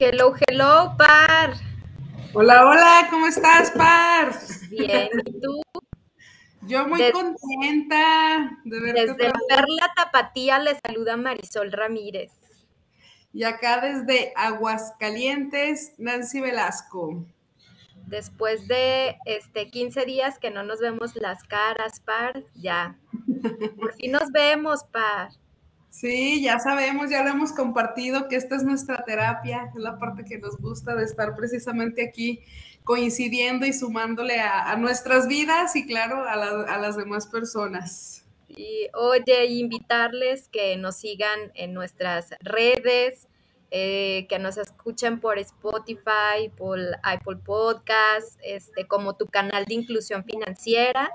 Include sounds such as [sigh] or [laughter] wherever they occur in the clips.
Hello, hello, Par. Hola, hola, ¿cómo estás, Par? Bien, ¿y tú? Yo muy contenta de verte. Desde la Perla Tapatía le saluda Marisol Ramírez. Y acá desde Aguascalientes, Nancy Velasco. Después de este 15 días que no nos vemos las caras, Par, ya. [laughs] Por fin nos vemos, Par. Sí, ya sabemos, ya lo hemos compartido que esta es nuestra terapia, es la parte que nos gusta de estar precisamente aquí coincidiendo y sumándole a, nuestras vidas y claro, a, a, las demás personas. Y oye, invitarles que nos sigan en nuestras redes, eh, que nos escuchen por Spotify, por Apple Podcast, este, como tu canal de inclusión financiera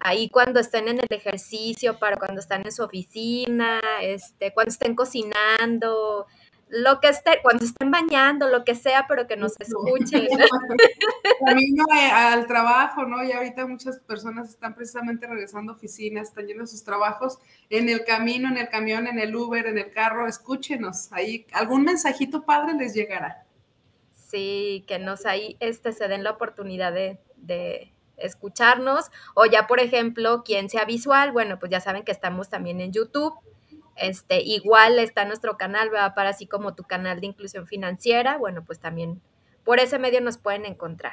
ahí cuando estén en el ejercicio, para cuando están en su oficina, este, cuando estén cocinando, lo que esté, cuando estén bañando, lo que sea, pero que nos escuchen. [laughs] Camino [laughs] al trabajo, ¿no? Y ahorita muchas personas están precisamente regresando a oficinas, están yendo a sus trabajos, en el camino, en el camión, en el Uber, en el carro, escúchenos, ahí algún mensajito padre les llegará. Sí, que nos ahí este, se den la oportunidad de escucharnos. O ya, por ejemplo, quien sea visual, bueno, pues ya saben que estamos también en YouTube. Este, igual está nuestro canal, va para así como tu canal de inclusión financiera. Bueno, pues también por ese medio nos pueden encontrar.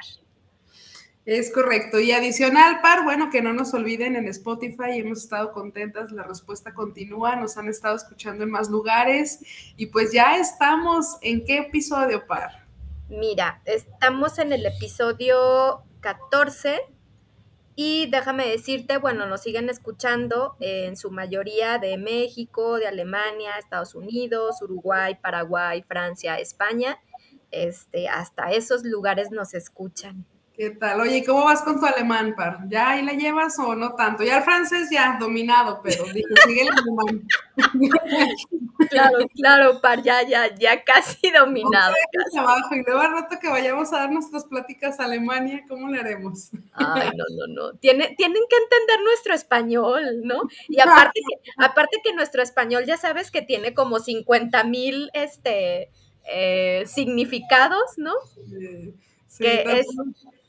Es correcto. Y adicional, par, bueno, que no nos olviden en Spotify, hemos estado contentas, la respuesta continúa, nos han estado escuchando en más lugares y pues ya estamos, ¿en qué episodio, par? Mira, estamos en el episodio 14 y déjame decirte, bueno, nos siguen escuchando en su mayoría de México, de Alemania, Estados Unidos, Uruguay, Paraguay, Francia, España. Este, hasta esos lugares nos escuchan. ¿Qué tal? Oye, ¿cómo vas con tu alemán, Par? ¿Ya ahí la llevas o no tanto? Ya el francés ya dominado, pero dije, sigue el alemán. [laughs] Claro, claro, Par, ya, ya, ya casi dominado. Casi. y luego al rato que vayamos a dar nuestras pláticas a Alemania, ¿cómo le haremos? Ay, no, no, no. tienen que entender nuestro español, ¿no? Y [laughs] aparte que, aparte que nuestro español ya sabes que tiene como 50 mil este, eh, significados, ¿no? Sí, que es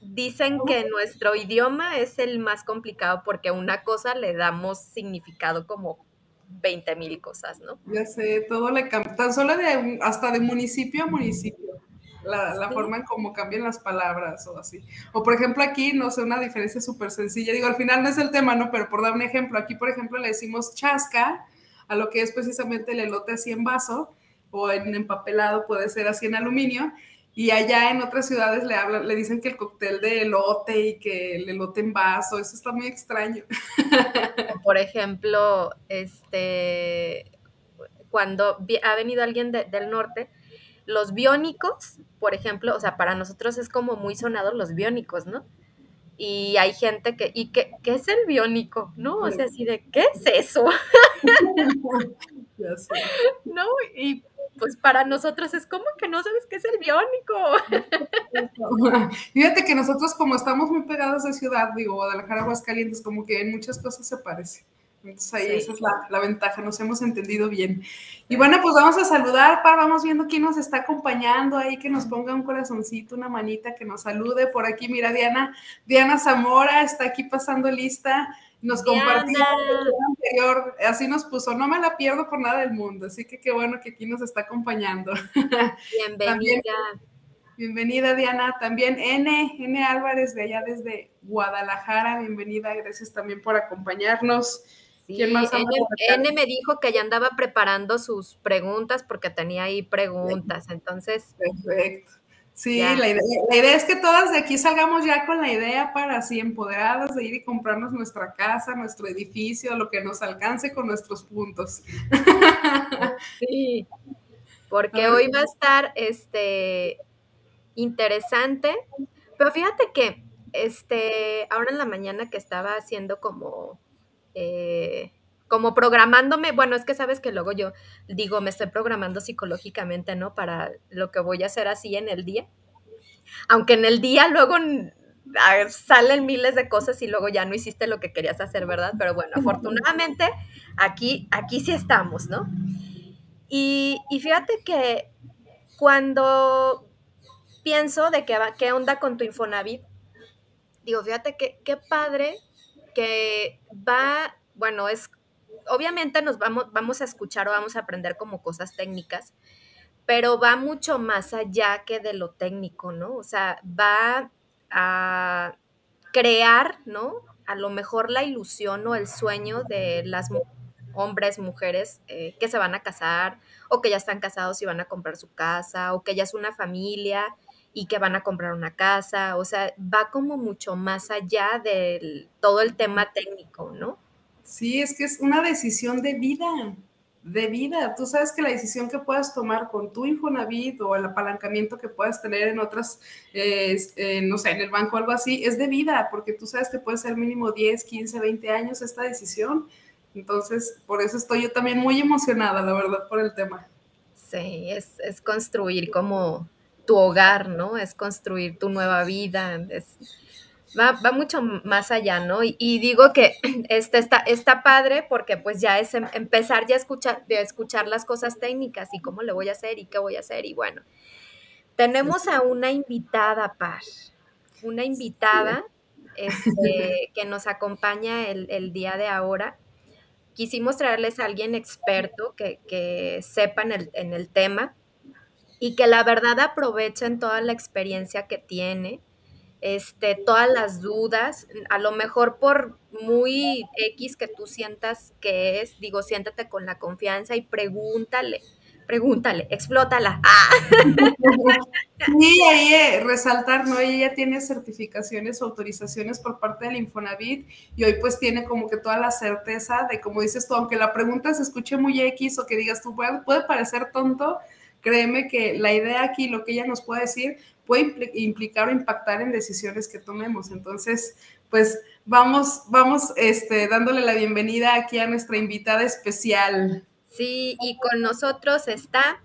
Dicen que nuestro idioma es el más complicado porque a una cosa le damos significado como 20 mil cosas, ¿no? Ya sé, todo le cambia, tan solo de, hasta de municipio a municipio, la, forma en cómo cambian las palabras o así. O por ejemplo aquí, no sé, una diferencia súper sencilla, digo, al final no es el tema, ¿no? Pero por dar un ejemplo, aquí por ejemplo le decimos chasca a lo que es precisamente el elote así en vaso o en empapelado, puede ser así en aluminio, y allá en otras ciudades le hablan, le dicen que el cóctel de elote y que el elote en vaso, eso está muy extraño. Por ejemplo, este, cuando ha venido alguien del norte, los biónicos, por ejemplo, o sea, para nosotros es como muy sonado los biónicos, ¿no? Y hay gente que, ¿y qué, qué es el biónico? ¿No? O sea, así de, ¿qué es eso? [laughs] [laughs] ¿No? Y pues para nosotros es como que no sabes qué es el biónico. [laughs] Fíjate que nosotros como estamos muy pegados de ciudad, digo, Guadalajara, Aguascalientes, como que en muchas cosas se parece. Entonces ahí esa es la, ventaja, nos hemos entendido bien. Y bueno, pues vamos a saludar, Par, vamos viendo quién nos está acompañando ahí, que nos ponga un corazoncito, una manita, que nos salude. Por aquí, mira, Diana, Diana Zamora está aquí pasando lista. Nos compartió el anterior, así nos puso, no me la pierdo por nada del mundo, así que qué bueno que aquí nos está acompañando. [laughs] Bienvenida. bienvenida Diana, también N, N Álvarez de allá desde Guadalajara, bienvenida, gracias también por acompañarnos. ¿Quién más N, N, me dijo que ya andaba preparando sus preguntas porque tenía ahí preguntas, entonces. Perfecto. Sí, la idea, es que todas de aquí salgamos ya con la idea para así empoderadas de ir y comprarnos nuestra casa, nuestro edificio, lo que nos alcance con nuestros puntos. Sí, porque hoy va a estar este interesante, pero fíjate que este ahora en la mañana que estaba haciendo como eh, como programándome, bueno, es que sabes que luego yo digo, me estoy programando psicológicamente, ¿no? Para lo que voy a hacer así en el día. Aunque en el día luego salen miles de cosas y luego ya no hiciste lo que querías hacer, ¿verdad? Pero bueno, afortunadamente aquí, aquí sí estamos, ¿no? Y, y fíjate que cuando pienso de qué, qué onda con tu Infonavit, digo, fíjate que, qué padre que va, bueno, es, obviamente nos vamos, vamos a escuchar o vamos a aprender como cosas técnicas, pero va mucho más allá que de lo técnico, ¿no? O sea, va a crear, ¿no? A lo mejor la ilusión o el sueño de las hombres, mujeres eh, que se van a casar o que ya están casados y van a comprar su casa o que ya es una familia y que van a comprar una casa, o sea, va como mucho más allá de todo el tema técnico, ¿no? Sí, es que es una decisión de vida de vida. Tú sabes que la decisión que puedas tomar con tu Infonavit o el apalancamiento que puedas tener en otras, eh, no sé, en el banco o algo así, es de vida, porque tú sabes que puede ser mínimo 10, 15, 20 años esta decisión. Entonces, por eso estoy yo también muy emocionada, la verdad, por el tema. Sí, es, construir como tu hogar, ¿no? Es construir tu nueva vida, va, mucho más allá, ¿no? Y, digo que [clears throat] este está, está padre porque pues ya es em, empezar ya a escuchar, a escuchar las cosas técnicas y cómo le voy a hacer y qué voy a hacer y bueno. Tenemos a una invitada, Par, una invitada este, [laughs] que nos acompaña el, día de ahora. Quisimos traerles a alguien experto que, que sepa en el, en el tema y que la verdad aprovechen toda la experiencia que tiene este, todas las dudas, a lo mejor por muy X que tú sientas que es, digo, siéntate con la confianza y pregúntale, pregúntale, explótala. ¡Ah! [laughs] Sí, ahí eh, resaltar, ¿no? Ella tiene certificaciones, autorizaciones por parte del Infonavit y hoy pues tiene como que toda la certeza de, como dices tú, aunque la pregunta se escuche muy X o que digas tú, puede, puede parecer tonto, créeme que la idea aquí, lo que ella nos puede decir, puede implicar o impactar en decisiones que tomemos. Entonces, pues vamos, vamos este, dándole la bienvenida aquí a nuestra invitada especial. Sí, y con nosotros está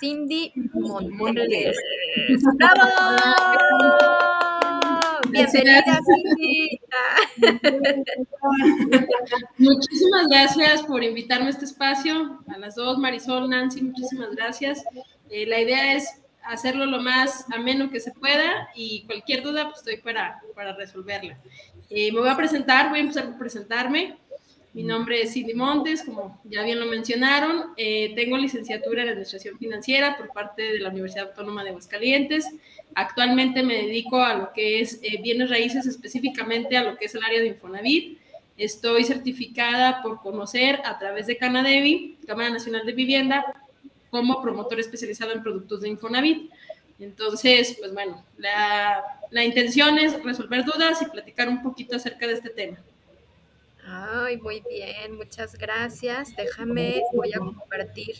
Cindy Montes. ¡Bravo! [laughs] Bienvenida. [laughs] Muchísimas gracias por invitarme a este espacio. A las dos, Marisol, Nancy, muchísimas gracias. Eh, la idea es hacerlo lo más ameno que se pueda y cualquier duda pues estoy para, para resolverla. Eh, me voy a presentar, voy a empezar por presentarme. Mi nombre es Cindy Montes, como ya bien lo mencionaron. Eh, tengo licenciatura en Administración Financiera por parte de la Universidad Autónoma de Aguascalientes. Actualmente me dedico a lo que es eh, bienes raíces, específicamente a lo que es el área de Infonavit. Estoy certificada por conocer a través de Canadevi, Cámara Nacional de Vivienda, como promotor especializado en productos de Infonavit. Entonces, pues bueno, la, la, intención es resolver dudas y platicar un poquito acerca de este tema. Ay, muy bien, muchas gracias. Déjame, voy a compartir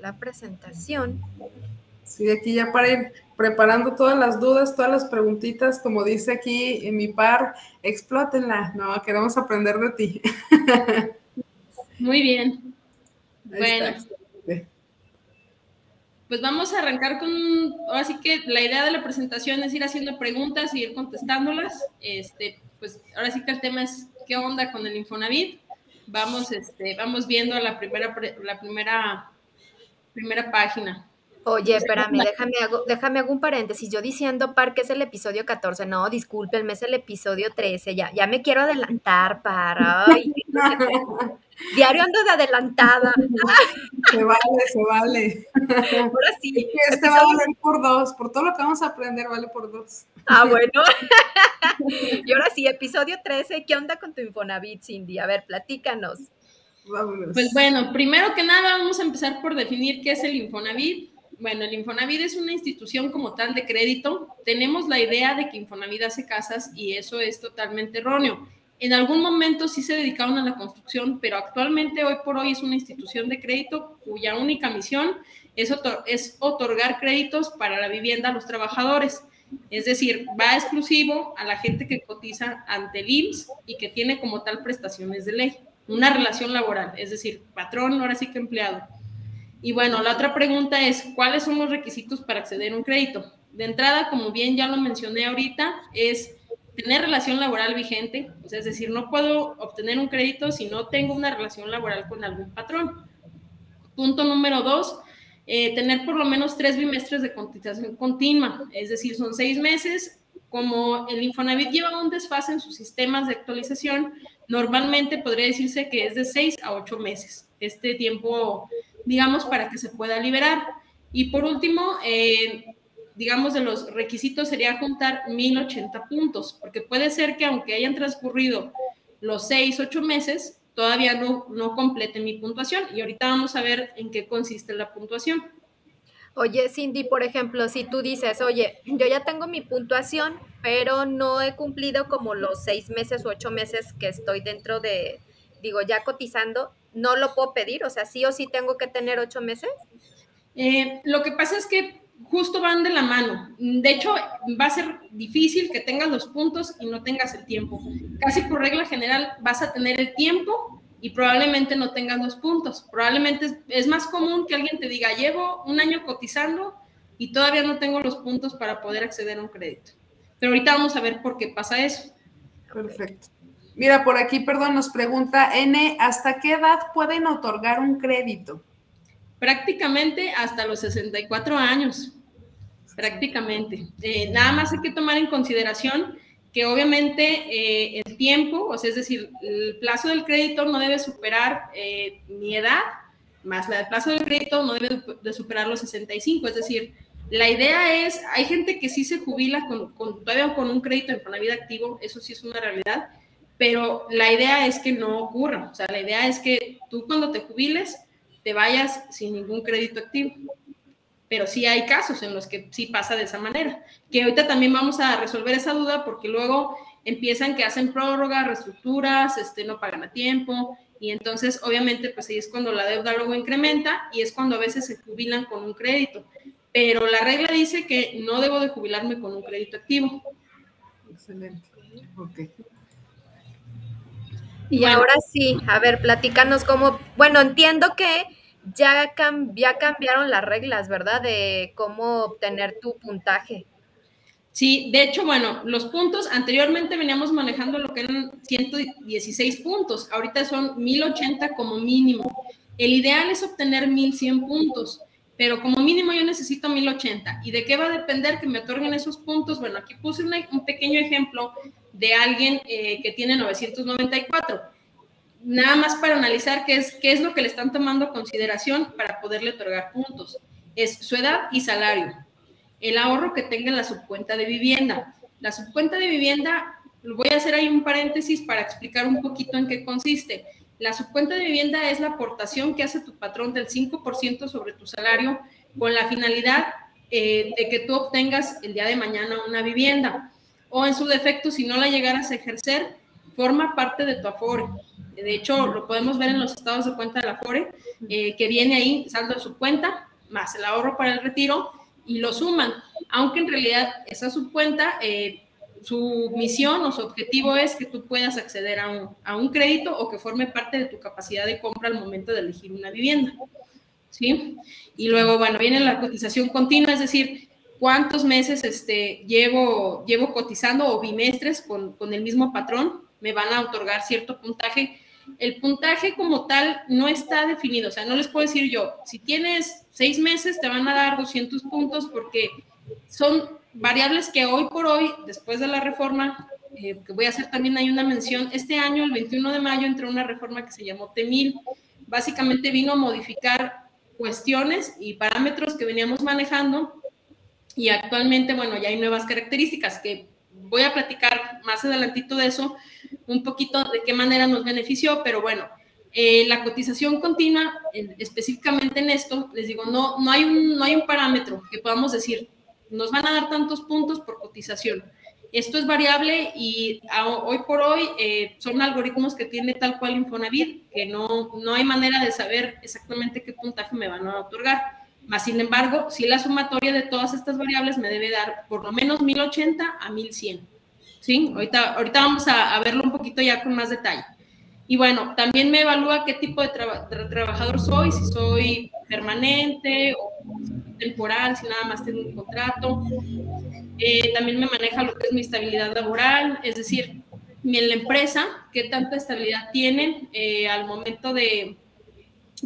la presentación. Sí, aquí ya para ir preparando todas las dudas, todas las preguntitas, como dice aquí en mi par, explótenla, no, queremos aprender de ti. [laughs] Muy bien. bueno, pues vamos a arrancar con, así que la idea de la presentación es ir haciendo preguntas y ir contestándolas. Este, pues ahora sí que el tema es qué onda con el Infonavit. Vamos, este, vamos viendo la primera, la primera, primera página. Oye, espérame, déjame hago, déjame hago un paréntesis. Yo diciendo par que es el episodio 14. No, discúlpenme, es el episodio 13. Ya, ya me quiero adelantar para. [laughs] diario ando de adelantada. Se vale, se vale. Ahora sí. Este va a valer por dos. Por todo lo que vamos a aprender, vale por dos. Ah, [laughs] bueno. y ahora sí, episodio 13. ¿Qué onda con tu Infonavit, Cindy? A ver, platícanos. Pues bueno, primero que nada vamos a empezar por definir qué es el Infonavit bueno, el Infonavit es una institución como tal de crédito. Tenemos la idea de que Infonavit hace casas y eso es totalmente erróneo. En algún momento sí se dedicaron a la construcción, pero actualmente, hoy por hoy, es una institución de crédito cuya única misión es, es otorgar créditos para la vivienda a los trabajadores. Es decir, va exclusivo a la gente que cotiza ante el IMSS y que tiene como tal prestaciones de ley. Una relación laboral, es decir, patrón, ahora sí que empleado. Y bueno, la otra pregunta es, ¿cuáles son los requisitos para acceder a un crédito? De entrada, como bien ya lo mencioné ahorita, es tener relación laboral vigente, es decir, no puedo obtener un crédito si no tengo una relación laboral con algún patrón. Punto número dos, eh, tener por lo menos tres bimestres de cotización continua, es decir, son seis meses. Como el Infonavit lleva un desfase en sus sistemas de actualización, normalmente podría decirse que es de seis a ocho meses, este tiempo, digamos, para que se pueda liberar. Y por último, eh, digamos, de los requisitos sería juntar 1080 puntos, porque puede ser que aunque hayan transcurrido los seis, ocho meses, todavía no, no complete mi puntuación. Y ahorita vamos a ver en qué consiste la puntuación. Oye, Cindy, por ejemplo, si tú dices, oye, yo ya tengo mi puntuación, pero no he cumplido como los seis meses o ocho meses que estoy dentro de, digo, ya cotizando, ¿no lo puedo pedir? O sea, sí o sí tengo que tener ocho meses. Eh, lo que pasa es que justo van de la mano. De hecho, va a ser difícil que tengas los puntos y no tengas el tiempo. Casi por regla general vas a tener el tiempo y probablemente no tengas los puntos. Probablemente es, más común que alguien te diga, llevo un año cotizando y todavía no tengo los puntos para poder acceder a un crédito. Pero ahorita vamos a ver por qué pasa eso. Perfecto. Mira, por aquí, perdón, nos pregunta N, ¿hasta qué edad pueden otorgar un crédito? Prácticamente hasta los 64 años, prácticamente. Eh, nada más hay que tomar en consideración que obviamente eh, el tiempo, o sea, es decir, el plazo del crédito no debe superar eh, mi edad, más la del plazo del crédito no debe de superar los 65, es decir, la idea es, hay gente que sí se jubila con, todavía con un crédito en vida activo, eso sí es una realidad, pero la idea es que no ocurra, o sea, la idea es que tú cuando te jubiles te vayas sin ningún crédito activo. Pero sí hay casos en los que sí pasa de esa manera, que ahorita también vamos a resolver esa duda porque luego empiezan que hacen prórroga, reestructuras, este, no pagan a tiempo, y entonces obviamente pues ahí es cuando la deuda luego incrementa y es cuando a veces se jubilan con un crédito. Pero la regla dice que no debo de jubilarme con un crédito activo. Excelente. Ok. Y ahora sí, a ver, platícanos cómo, bueno, entiendo que ya, ya cambiaron las reglas, ¿verdad? De cómo obtener tu puntaje. Sí, de hecho, bueno, los puntos, anteriormente veníamos manejando lo que eran 116 puntos, ahorita son 1080 como mínimo. El ideal es obtener 1100 puntos, pero como mínimo yo necesito 1080. ¿Y de qué va a depender que me otorguen esos puntos? Bueno, aquí puse un pequeño ejemplo de alguien eh, que tiene 994. Nada más para analizar qué es, qué es lo que le están tomando consideración para poderle otorgar puntos. Es su edad y salario. El ahorro que tenga en la subcuenta de vivienda. La subcuenta de vivienda, voy a hacer ahí un paréntesis para explicar un poquito en qué consiste. La subcuenta de vivienda es la aportación que hace tu patrón del 5% sobre tu salario con la finalidad eh, de que tú obtengas el día de mañana una vivienda o en su defecto, si no la llegaras a ejercer, forma parte de tu Afore. De hecho, lo podemos ver en los estados de cuenta del Afore, eh, que viene ahí saldo de su cuenta, más el ahorro para el retiro, y lo suman. Aunque en realidad esa subcuenta, eh, su misión o su objetivo es que tú puedas acceder a un, a un crédito o que forme parte de tu capacidad de compra al momento de elegir una vivienda. ¿Sí? Y luego, bueno, viene la cotización continua, es decir, cuántos meses este, llevo, llevo cotizando o bimestres con, con el mismo patrón, me van a otorgar cierto puntaje. El puntaje como tal no está definido, o sea, no les puedo decir yo, si tienes seis meses te van a dar 200 puntos porque son variables que hoy por hoy, después de la reforma, eh, que voy a hacer también hay una mención, este año, el 21 de mayo, entró una reforma que se llamó TEMIL, básicamente vino a modificar cuestiones y parámetros que veníamos manejando y actualmente, bueno, ya hay nuevas características que voy a platicar más adelantito de eso, un poquito de qué manera nos benefició, pero bueno, eh, la cotización continua, específicamente en esto, les digo, no, no, hay un, no hay un parámetro que podamos decir, nos van a dar tantos puntos por cotización. Esto es variable y hoy por hoy eh, son algoritmos que tiene tal cual Infonavit, que no, no hay manera de saber exactamente qué puntaje me van a otorgar. Más sin embargo, si la sumatoria de todas estas variables me debe dar por lo menos 1080 a 1100. ¿Sí? Ahorita, ahorita vamos a, verlo un poquito ya con más detalle. Y bueno, también me evalúa qué tipo de, trabajador soy, si soy permanente o temporal, si nada más tengo un contrato. Eh, también me maneja lo que es mi estabilidad laboral, es decir, en la empresa, qué tanta estabilidad tienen eh, al momento de,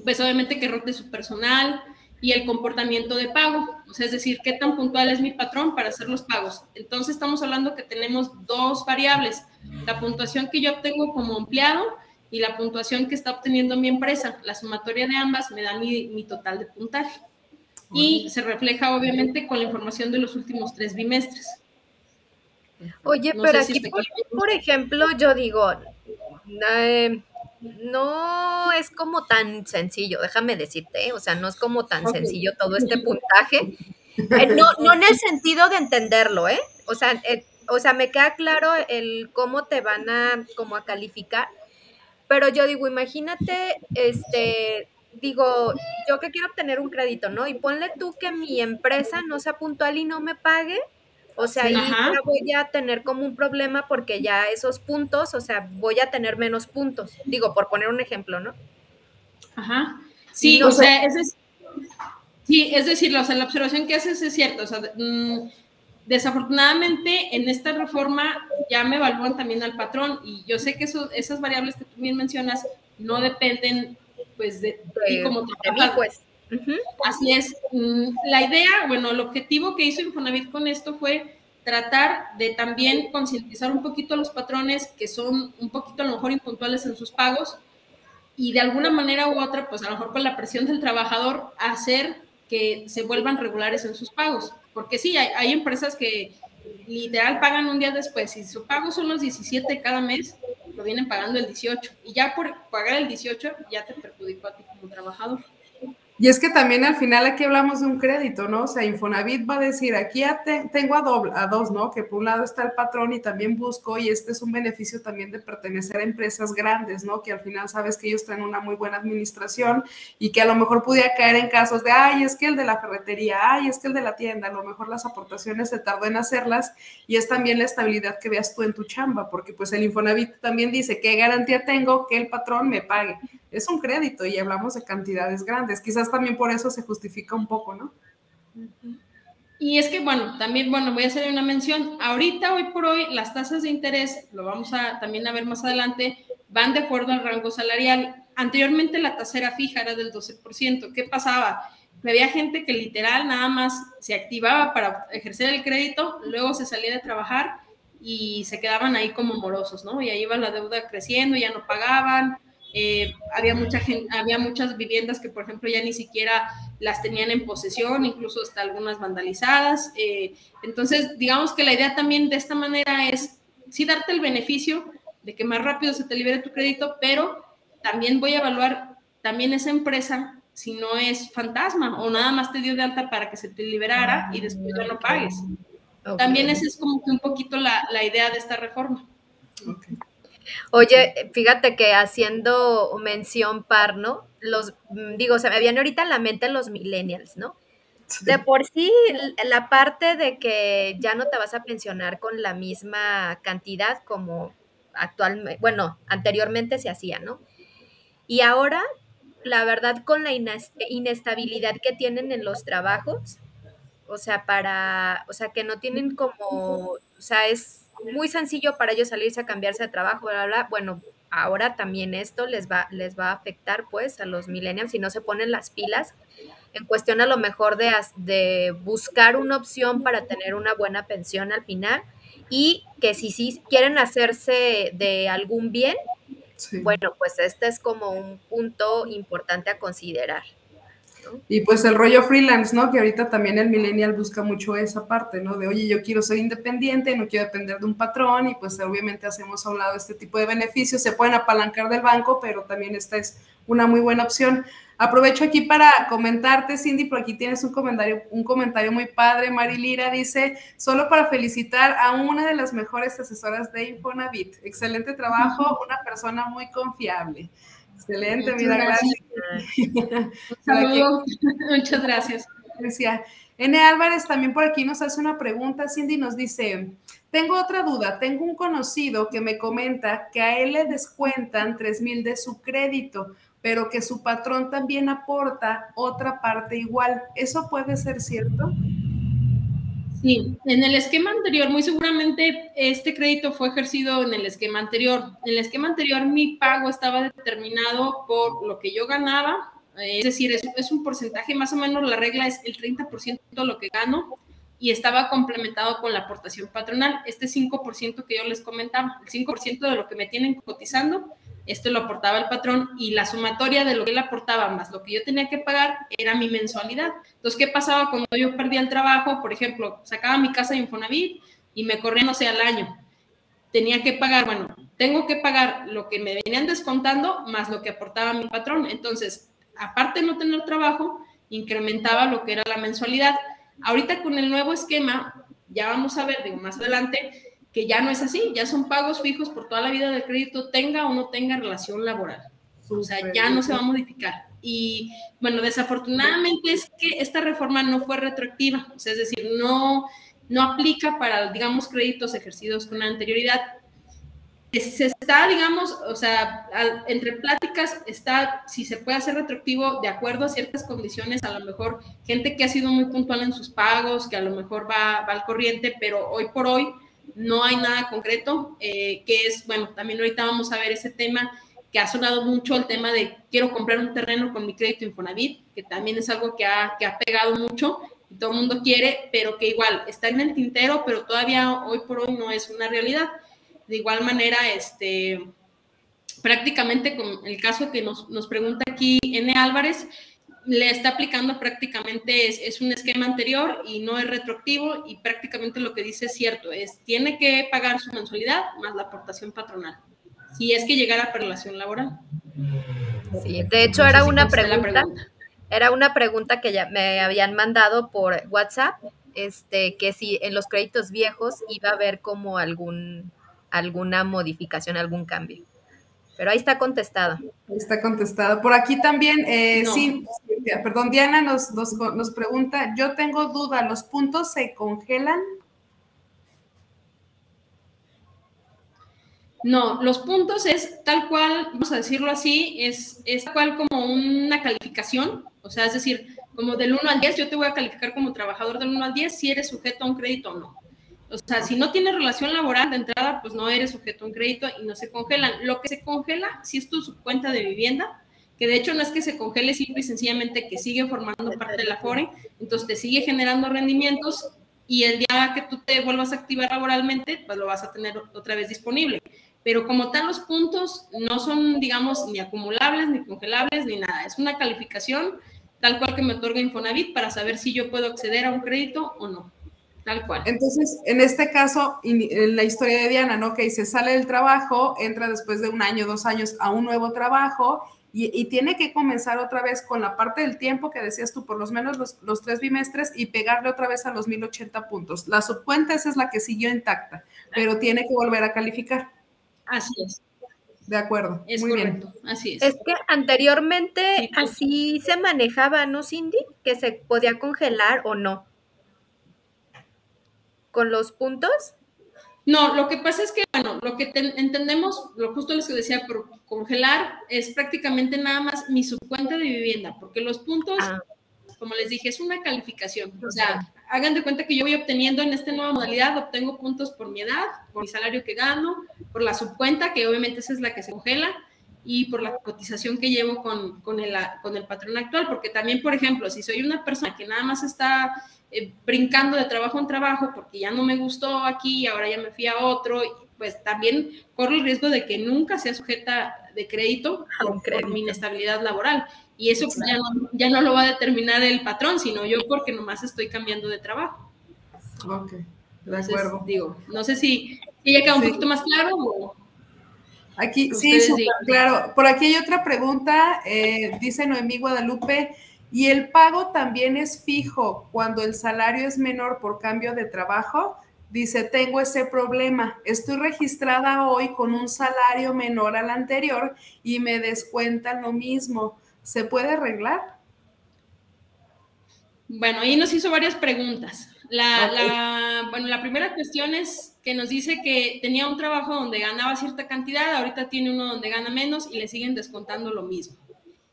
pues obviamente que rote su personal, y el comportamiento de pago, o sea, es decir, qué tan puntual es mi patrón para hacer los pagos. Entonces estamos hablando que tenemos dos variables, la puntuación que yo obtengo como empleado y la puntuación que está obteniendo mi empresa. La sumatoria de ambas me da mi, total de puntaje. Y se refleja obviamente con la información de los últimos tres bimestres. Oye, pero aquí, por, ejemplo, yo digo, eh, no es como tan sencillo, déjame decirte, ¿eh? o sea, no es como tan sencillo todo este puntaje. Eh, no, no en el sentido de entenderlo, ¿eh? O sea, o sea, me queda claro el cómo te van a, como a calificar, pero yo digo, imagínate, este, digo, yo que quiero obtener un crédito, ¿no? Y ponle tú que mi empresa no sea puntual y no me pague, o sea, ahí voy a tener como un problema porque ya esos puntos, o sea, voy a tener menos puntos. Digo, por poner un ejemplo, ¿no? Ajá. Sí, o sea, es, sí, es decir, o sea, la observación que haces es cierta. O sea, mm, desafortunadamente en esta reforma ya me evalúan también al patrón y yo sé que eso, esas variables que tú bien mencionas no dependen pues de, ti como de pues. Así es. Mm, la idea, bueno, el objetivo que hizo Infonavit con esto fue tratar de también concientizar un poquito a los patrones que son un poquito a lo mejor impuntuales en sus pagos y de alguna manera u otra, pues a lo mejor con la presión del trabajador, hacer que se vuelvan regulares en sus pagos. Porque sí, hay, empresas que literal pagan un día después y su pago son los 17 cada mes, lo vienen pagando el 18 y ya por pagar el 18 ya te perjudicó a ti como trabajador. Y es que también al final aquí hablamos de un crédito, ¿no? O sea, Infonavit va a decir, aquí tengo a, doble, a dos, ¿no? Que por un lado está el patrón y también busco, y este es un beneficio también de pertenecer a empresas grandes, ¿no? Que al final sabes que ellos tienen una muy buena administración y que a lo mejor pudiera caer en casos de, ay, es que el de la ferretería, ay, es que el de la tienda, a lo mejor las aportaciones se tardó en hacerlas y es también la estabilidad que veas tú en tu chamba, porque pues el Infonavit también dice, ¿qué garantía tengo que el patrón me pague? Es un crédito y hablamos de cantidades grandes. Quizás también por eso se justifica un poco, ¿no? Y es que, bueno, también, bueno, voy a hacer una mención. Ahorita, hoy por hoy, las tasas de interés, lo vamos a también a ver más adelante, van de acuerdo al rango salarial. Anteriormente la tasa era fija, era del 12%. ¿Qué pasaba? Había gente que literal nada más se activaba para ejercer el crédito, luego se salía de trabajar y se quedaban ahí como morosos, ¿no? Y ahí iba la deuda creciendo, ya no pagaban, eh, había, mucha gente, había muchas viviendas que, por ejemplo, ya ni siquiera las tenían en posesión, incluso hasta algunas vandalizadas. Eh, entonces, digamos que la idea también de esta manera es sí darte el beneficio de que más rápido se te libere tu crédito, pero también voy a evaluar también esa empresa si no es fantasma o nada más te dio de alta para que se te liberara y después ya no pagues. También esa es como que un poquito la, la idea de esta reforma. Oye, fíjate que haciendo mención par, ¿no? Los, mm, digo, se me viene ahorita en la mente los millennials, ¿no? De por sí, la parte de que ya no te vas a pensionar con la misma cantidad como actualmente, bueno, anteriormente se hacía, ¿no? Y ahora, la verdad, con la inestabilidad que tienen en los trabajos, o sea, para, o sea, que no tienen como, o sea, es muy sencillo para ellos salirse a cambiarse de trabajo, bla, bla, Bueno, ahora también esto les va, les va a afectar pues a los millennials si no se ponen las pilas en cuestión a lo mejor de, de buscar una opción para tener una buena pensión al final y que si sí quieren hacerse de algún bien, bueno, pues este es como un punto importante a considerar. Y pues el rollo freelance, ¿no? Que ahorita también el millennial busca mucho esa parte, ¿no? De, oye, yo quiero ser independiente, no quiero depender de un patrón y pues obviamente hacemos a un lado este tipo de beneficios. Se pueden apalancar del banco, pero también esta es una muy buena opción. Aprovecho aquí para comentarte, Cindy, por aquí tienes un comentario, un comentario muy padre. Marilira dice, solo para felicitar a una de las mejores asesoras de Infonavit. Excelente trabajo, una persona muy confiable. Excelente, mira, gracias. [laughs] [laughs] Muchas gracias. Decía, N. Álvarez también por aquí nos hace una pregunta. Cindy nos dice, tengo otra duda. Tengo un conocido que me comenta que a él le descuentan 3 mil de su crédito, pero que su patrón también aporta otra parte igual. ¿Eso puede ser cierto? Sí, en el esquema anterior, muy seguramente este crédito fue ejercido en el esquema anterior. En el esquema anterior mi pago estaba determinado por lo que yo ganaba es decir, es, es, un porcentaje, más o menos la regla es el 30% de lo que gano y estaba complementado con la aportación patronal. Este 5% que yo les comentaba, el 5% de lo que me tienen cotizando, esto lo aportaba el patrón y la sumatoria de lo que él aportaba más lo que yo tenía que pagar era mi mensualidad. Entonces, ¿qué pasaba cuando yo perdía el trabajo? Por ejemplo, sacaba mi casa de Infonavit y me corría, no sé, al año. Tenía que pagar, bueno, tengo que pagar lo que me venían descontando más lo que aportaba mi patrón. Entonces, aparte de no tener trabajo, incrementaba lo que era la mensualidad. Ahorita con el nuevo esquema, ya vamos a ver, digo, más adelante, que ya no es así, ya son pagos fijos por toda la vida del crédito, tenga o no tenga relación laboral. O sea, ya no se va a modificar. Y bueno, desafortunadamente es que esta reforma no fue retroactiva, o sea, es decir, no, no aplica para, digamos, créditos ejercidos con anterioridad se está, digamos, o sea, entre pláticas está si se puede hacer retroactivo de acuerdo a ciertas condiciones, a lo mejor gente que ha sido muy puntual en sus pagos, que a lo mejor va, va al corriente, pero hoy por hoy no hay nada concreto, eh, que es, bueno, también ahorita vamos a ver ese tema que ha sonado mucho, el tema de quiero comprar un terreno con mi crédito Infonavit, que también es algo que ha, que ha pegado mucho y todo el mundo quiere, pero que igual está en el tintero, pero todavía hoy por hoy no es una realidad. De igual manera, este, prácticamente con el caso que nos, nos pregunta aquí N. Álvarez, le está aplicando prácticamente, es, es, un esquema anterior y no es retroactivo y prácticamente lo que dice es cierto, es tiene que pagar su mensualidad más la aportación patronal, si es que llegara a relación laboral. Sí, de hecho era una pregunta, era una pregunta que ya me habían mandado por WhatsApp, este, que si en los créditos viejos iba a haber como algún alguna modificación, algún cambio. Pero ahí está contestado. Está contestado. Por aquí también, eh, sí, perdón, Diana nos, nos, nos, pregunta, yo tengo duda, ¿los puntos se congelan? No, los puntos es tal cual, vamos a decirlo así, es, es tal cual como una calificación, o sea, es decir, como del 1 al 10, yo te voy a calificar como trabajador del 1 al 10 si eres sujeto a un crédito o no. O sea, si no tienes relación laboral de entrada, pues no eres sujeto a un crédito y no se congelan. Lo que se congela, si es tu cuenta de vivienda, que de hecho no es que se congele simple y sencillamente que sigue formando parte de la FORE, entonces te sigue generando rendimientos y el día que tú te vuelvas a activar laboralmente, pues lo vas a tener otra vez disponible. Pero como tal, los puntos no son, digamos, ni acumulables, ni congelables, ni nada. Es una calificación tal cual que me otorga Infonavit para saber si yo puedo acceder a un crédito o no. Tal cual. Entonces, en este caso, en la historia de Diana, ¿no? Que se sale del trabajo, entra después de un año, dos años a un nuevo trabajo y, tiene que comenzar otra vez con la parte del tiempo que decías tú, por lo menos los, tres bimestres y pegarle otra vez a los 1080 puntos. La subcuenta esa es la que siguió intacta, pero tiene que volver a calificar. Así es. De acuerdo. Es Muy correcto. Bien. Así es. Es que anteriormente así se manejaba, ¿no, Cindy? Que se podía congelar o no con los puntos? No, lo que pasa es que, bueno, lo que entendemos, lo justo les decía, por congelar es prácticamente nada más mi subcuenta de vivienda, porque los puntos, ah. como les dije, es una calificación. O sea, hagan de cuenta que yo voy obteniendo en esta nueva modalidad, obtengo puntos por mi edad, por mi salario que gano, por la subcuenta, que obviamente esa es la que se congela, y por la cotización que llevo con, con, el, con el patrón actual, porque también, por ejemplo, si soy una persona que nada más está eh, brincando de trabajo en trabajo porque ya no me gustó aquí, ahora ya me fui a otro, pues también corro el riesgo de que nunca sea sujeta de crédito por, mi inestabilidad laboral. Y eso pues, ya, no, ya no lo va a determinar el patrón, sino yo porque nomás estoy cambiando de trabajo. Ok, de acuerdo. digo, no sé si, si ya queda un poquito más claro o... Aquí, sí, súper claro. Por aquí hay otra pregunta, eh, dice Noemí Guadalupe, y el pago también es fijo cuando el salario es menor por cambio de trabajo. Dice, tengo ese problema. Estoy registrada hoy con un salario menor al anterior y me descuentan lo mismo. ¿Se puede arreglar? Bueno, ahí nos hizo varias preguntas. La, bueno, la primera cuestión es que nos dice que tenía un trabajo donde ganaba cierta cantidad, ahorita tiene uno donde gana menos y le siguen descontando lo mismo.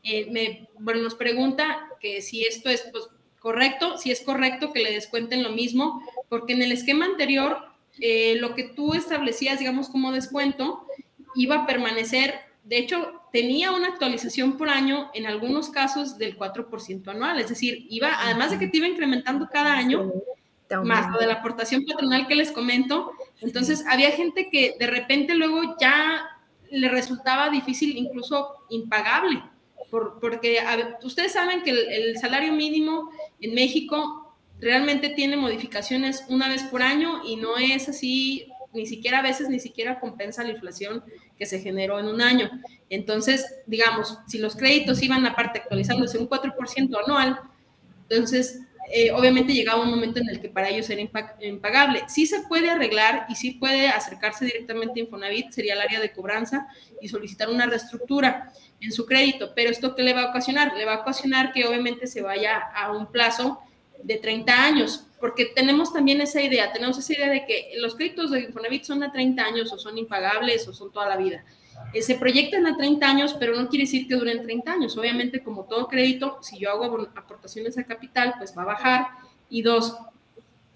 Eh, me, bueno, nos pregunta que si esto es pues, correcto, si es correcto que le descuenten lo mismo, porque en el esquema anterior eh, lo que tú establecías, digamos, como descuento, iba a permanecer, de hecho, tenía una actualización por año, en algunos casos del 4% anual, es decir, iba, además de que te iba incrementando cada año, más lo de la aportación patronal que les comento, entonces había gente que de repente luego ya le resultaba difícil, incluso impagable, porque ustedes saben que el, salario mínimo en México realmente tiene modificaciones una vez por año y no es así, ni siquiera a veces ni siquiera compensa la inflación que se generó en un año. Entonces, digamos, si los créditos iban aparte actualizándose un 4% anual, entonces eh, obviamente llegaba un momento en el que para ellos era impagable. Sí se puede arreglar y sí puede acercarse directamente a Infonavit, sería el área de cobranza y solicitar una reestructura en su crédito, pero ¿esto qué le va a ocasionar? Le va a ocasionar que obviamente se vaya a un plazo de 30 años, porque tenemos también esa idea, tenemos esa idea de que los créditos de Infonavit son a 30 años o son impagables o son toda la vida. Eh, se proyectan a 30 años, pero no quiere decir que duren 30 años. Obviamente, como todo crédito, si yo hago aportaciones a capital, pues va a bajar. Y dos,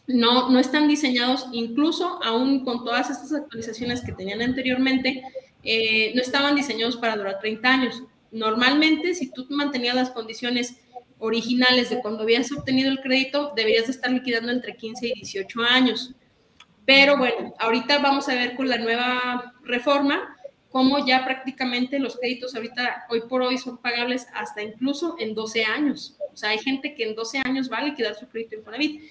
no, no están diseñados, incluso aún con todas estas actualizaciones que tenían anteriormente, eh, no estaban diseñados para durar 30 años. Normalmente, si tú mantenías las condiciones originales de cuando habías obtenido el crédito, deberías de estar liquidando entre 15 y 18 años. Pero bueno, ahorita vamos a ver con la nueva reforma cómo ya prácticamente los créditos ahorita, hoy por hoy, son pagables hasta incluso en 12 años. O sea, hay gente que en 12 años va a liquidar su crédito en Fonavit.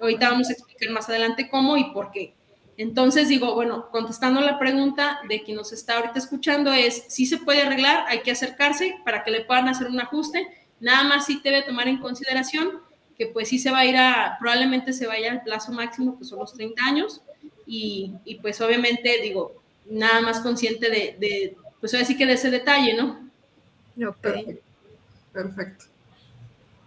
Ahorita vamos a explicar más adelante cómo y por qué. Entonces digo, bueno, contestando la pregunta de quien nos está ahorita escuchando es, si se puede arreglar, hay que acercarse para que le puedan hacer un ajuste, nada más sí debe tomar en consideración que pues sí se va a ir a, probablemente se vaya al plazo máximo que son los 30 años y, y pues obviamente digo, nada más consciente de, de pues así que de ese detalle, ¿no? Ok. Perfecto.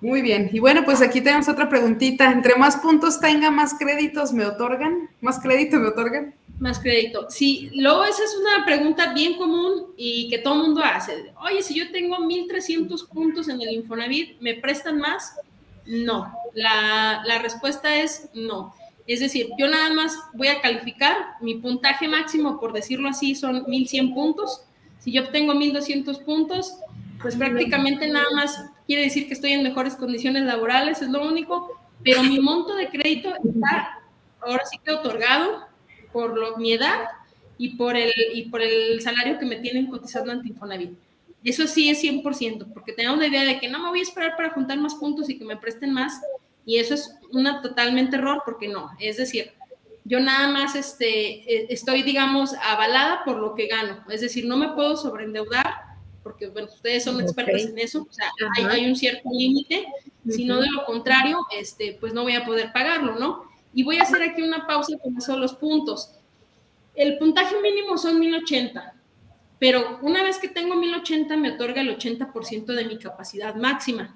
Muy bien. Y bueno, pues aquí tenemos otra preguntita. Entre más puntos tenga, más créditos me otorgan. ¿Más crédito me otorgan? Más crédito. Sí, luego esa es una pregunta bien común y que todo el mundo hace. Oye, si yo tengo 1.300 puntos en el Infonavit, ¿me prestan más? No. La, la respuesta es no. Es decir, yo nada más voy a calificar, mi puntaje máximo, por decirlo así, son 1100 puntos. Si yo obtengo 1200 puntos, pues prácticamente nada más quiere decir que estoy en mejores condiciones laborales, es lo único, pero mi monto de crédito está ahora sí que otorgado por lo, mi edad y por, el, y por el salario que me tienen cotizando ante Infonavit. Eso sí es 100%, porque tenemos la idea de que no me voy a esperar para juntar más puntos y que me presten más, y eso es una totalmente error porque no, es decir, yo nada más este, eh, estoy, digamos, avalada por lo que gano, es decir, no me puedo sobreendeudar porque bueno, ustedes son expertos en eso, o sea, hay, un cierto límite, si no de lo contrario, este, pues no voy a poder pagarlo, ¿no? Y voy a hacer aquí una pausa con esos los puntos. El puntaje mínimo son 1080, pero una vez que tengo 1080 me otorga el 80% de mi capacidad máxima